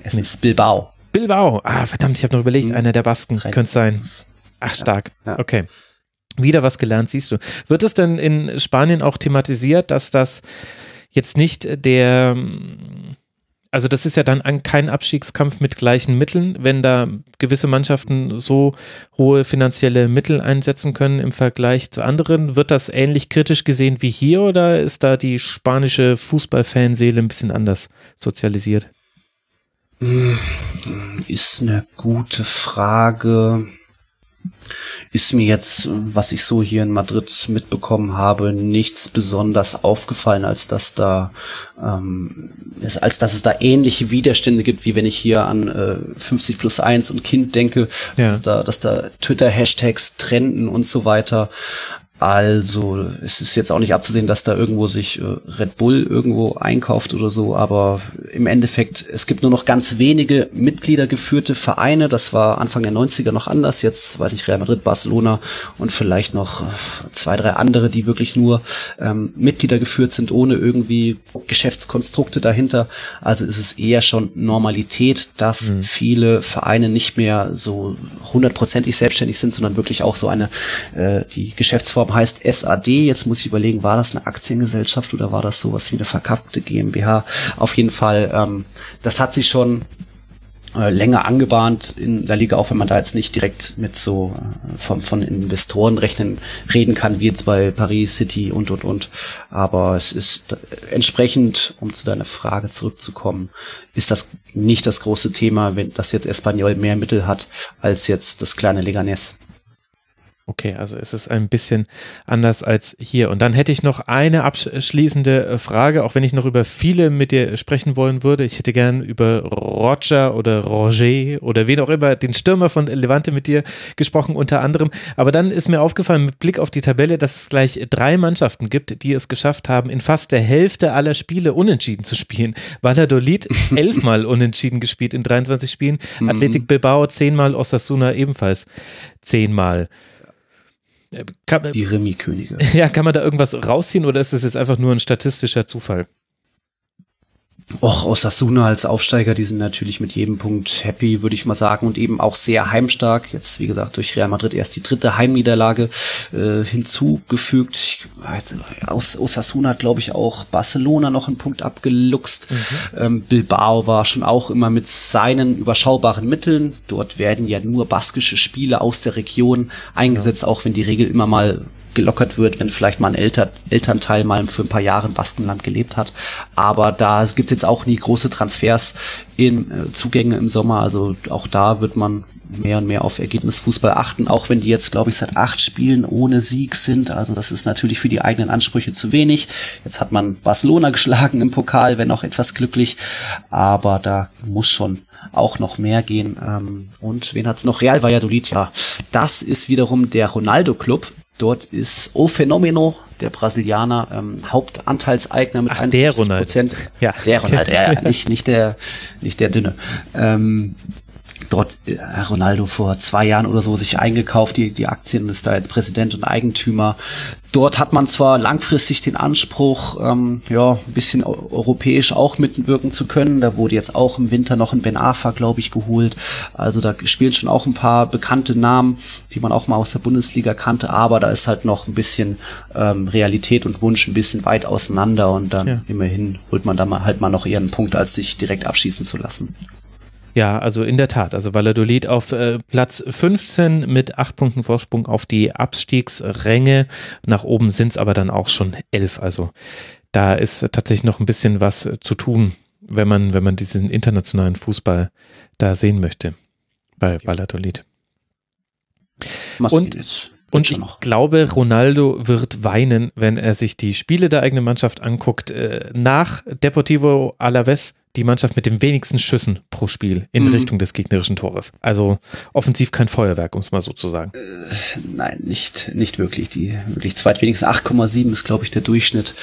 es nee. ist Bilbao. Bilbao. Ah, verdammt, ich habe noch überlegt, hm. einer der Basken könnte es sein. Ach, stark. Ja, ja. Okay. Wieder was gelernt, siehst du. Wird es denn in Spanien auch thematisiert, dass das jetzt nicht der, also das ist ja dann kein Abstiegskampf mit gleichen Mitteln, wenn da gewisse Mannschaften so hohe finanzielle Mittel einsetzen können im Vergleich zu anderen. Wird das ähnlich kritisch gesehen wie hier oder ist da die spanische Fußballfanseele ein bisschen anders sozialisiert? Ist eine gute Frage. Ist mir jetzt, was ich so hier in Madrid mitbekommen habe, nichts besonders aufgefallen, als dass da, ähm, als dass es da ähnliche Widerstände gibt, wie wenn ich hier an äh, 50 plus 1 und Kind denke, ja. dass da, dass da Twitter-Hashtags trenden und so weiter. Also es ist jetzt auch nicht abzusehen, dass da irgendwo sich äh, Red Bull irgendwo einkauft oder so, aber im Endeffekt, es gibt nur noch ganz wenige Mitgliedergeführte Vereine. Das war Anfang der 90er noch anders. Jetzt weiß ich Real Madrid, Barcelona und vielleicht noch äh, zwei, drei andere, die wirklich nur ähm, Mitglieder geführt sind, ohne irgendwie Geschäftskonstrukte dahinter. Also ist es eher schon Normalität, dass mhm. viele Vereine nicht mehr so hundertprozentig selbstständig sind, sondern wirklich auch so eine äh, die Geschäftsform Plattform heißt SAD. Jetzt muss ich überlegen, war das eine Aktiengesellschaft oder war das sowas wie eine verkappte GmbH? Auf jeden Fall, ähm, das hat sich schon äh, länger angebahnt in der Liga, auch wenn man da jetzt nicht direkt mit so äh, von, von Investoren rechnen, reden kann, wie jetzt bei Paris, City und, und, und. Aber es ist entsprechend, um zu deiner Frage zurückzukommen, ist das nicht das große Thema, wenn das jetzt Espanyol mehr Mittel hat als jetzt das kleine Leganes. Okay, also es ist ein bisschen anders als hier. Und dann hätte ich noch eine abschließende äh, Frage, auch wenn ich noch über viele mit dir sprechen wollen würde. Ich hätte gern über Roger oder Roger oder wen auch immer, den Stürmer von Levante mit dir gesprochen, unter anderem. Aber dann ist mir aufgefallen mit Blick auf die Tabelle, dass es gleich drei Mannschaften gibt, die es geschafft haben, in fast der Hälfte aller Spiele unentschieden zu spielen. Valladolid elfmal unentschieden gespielt in 23 Spielen, mhm. Athletic Bilbao zehnmal, Osasuna ebenfalls zehnmal. Kann, die Remi-Könige. Ja, kann man da irgendwas rausziehen oder ist es jetzt einfach nur ein statistischer Zufall? Och, Osasuna als Aufsteiger, die sind natürlich mit jedem Punkt happy, würde ich mal sagen, und eben auch sehr heimstark. Jetzt, wie gesagt, durch Real Madrid erst die dritte Heimniederlage äh, hinzugefügt. Ich, aus Osasuna hat, glaube ich, auch Barcelona noch einen Punkt abgeluchst. Mhm. Ähm, Bilbao war schon auch immer mit seinen überschaubaren Mitteln. Dort werden ja nur baskische Spiele aus der Region eingesetzt, ja. auch wenn die Regel immer mal gelockert wird, wenn vielleicht mal ein Eltern, Elternteil mal für ein paar Jahre im Baskenland gelebt hat. Aber da gibt's jetzt auch nie große Transfers in äh, Zugänge im Sommer. Also auch da wird man mehr und mehr auf Ergebnisfußball achten, auch wenn die jetzt, glaube ich, seit acht Spielen ohne Sieg sind. Also das ist natürlich für die eigenen Ansprüche zu wenig. Jetzt hat man Barcelona geschlagen im Pokal, wenn auch etwas glücklich, aber da muss schon auch noch mehr gehen. Ähm, und wen hat's noch? Real Valladolid, ja. Das ist wiederum der Ronaldo-Club. Dort ist O Fenomeno, der Brasilianer, ähm, Hauptanteilseigner mit Ach, 51 der Ronald. Ja. Der Ronald, ja, ja, nicht, nicht der, nicht der Dünne. Ähm, dort äh, Ronaldo vor zwei Jahren oder so sich eingekauft, die, die Aktien ist da als Präsident und Eigentümer. Dort hat man zwar langfristig den Anspruch, ähm, ja, ein bisschen europäisch auch mitwirken zu können. Da wurde jetzt auch im Winter noch ein Ben Afa, glaube ich, geholt. Also da spielen schon auch ein paar bekannte Namen, die man auch mal aus der Bundesliga kannte. Aber da ist halt noch ein bisschen ähm, Realität und Wunsch ein bisschen weit auseinander. Und dann ja. immerhin holt man da mal halt mal noch eher einen Punkt, als sich direkt abschießen zu lassen. Ja, also in der Tat. Also Valladolid auf äh, Platz 15 mit acht Punkten Vorsprung auf die Abstiegsränge. Nach oben sind es aber dann auch schon elf. Also da ist tatsächlich noch ein bisschen was zu tun, wenn man, wenn man diesen internationalen Fußball da sehen möchte bei Valladolid. Und und ich glaube, Ronaldo wird weinen, wenn er sich die Spiele der eigenen Mannschaft anguckt. Äh, nach Deportivo Alaves die Mannschaft mit den wenigsten Schüssen pro Spiel in mhm. Richtung des gegnerischen Tores. Also offensiv kein Feuerwerk, um es mal so zu sagen. Äh, nein, nicht, nicht wirklich. Die wirklich zweitwenigsten 8,7 ist, glaube ich, der Durchschnitt.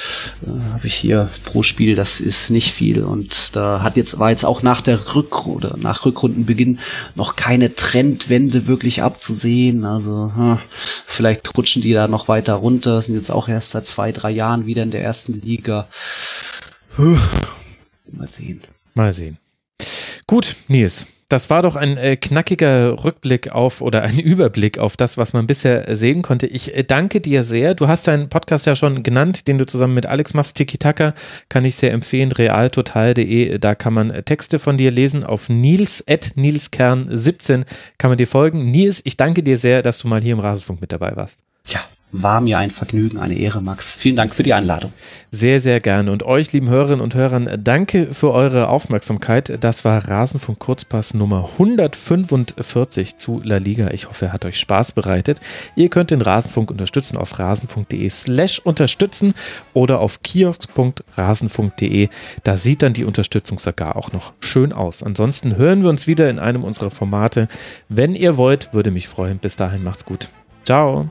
Äh, Habe ich hier pro Spiel. Das ist nicht viel. Und da hat jetzt, war jetzt auch nach der Rückrunde, nach Rückrundenbeginn noch keine Trendwende wirklich abzusehen. Also hm, vielleicht rutschen die da noch weiter runter. Sind jetzt auch erst seit zwei, drei Jahren wieder in der ersten Liga. Mal sehen. Mal sehen. Gut, Nils, das war doch ein äh, knackiger Rückblick auf oder ein Überblick auf das, was man bisher sehen konnte. Ich äh, danke dir sehr. Du hast deinen Podcast ja schon genannt, den du zusammen mit Alex machst. Tiki Taka kann ich sehr empfehlen. realtotal.de. Da kann man äh, Texte von dir lesen. Auf Nils, at Nilskern17 kann man dir folgen. Nils, ich danke dir sehr, dass du mal hier im Rasenfunk mit dabei warst. Ja, war mir ein Vergnügen, eine Ehre, Max. Vielen Dank für die Einladung. Sehr, sehr gerne. Und euch, lieben Hörerinnen und Hörern, danke für eure Aufmerksamkeit. Das war Rasenfunk Kurzpass Nummer 145 zu La Liga. Ich hoffe, er hat euch Spaß bereitet. Ihr könnt den Rasenfunk unterstützen auf rasenfunk.de slash unterstützen oder auf kiosk.rasenfunk.de. Da sieht dann die Unterstützung sogar auch noch schön aus. Ansonsten hören wir uns wieder in einem unserer Formate. Wenn ihr wollt, würde mich freuen. Bis dahin macht's gut. Ciao.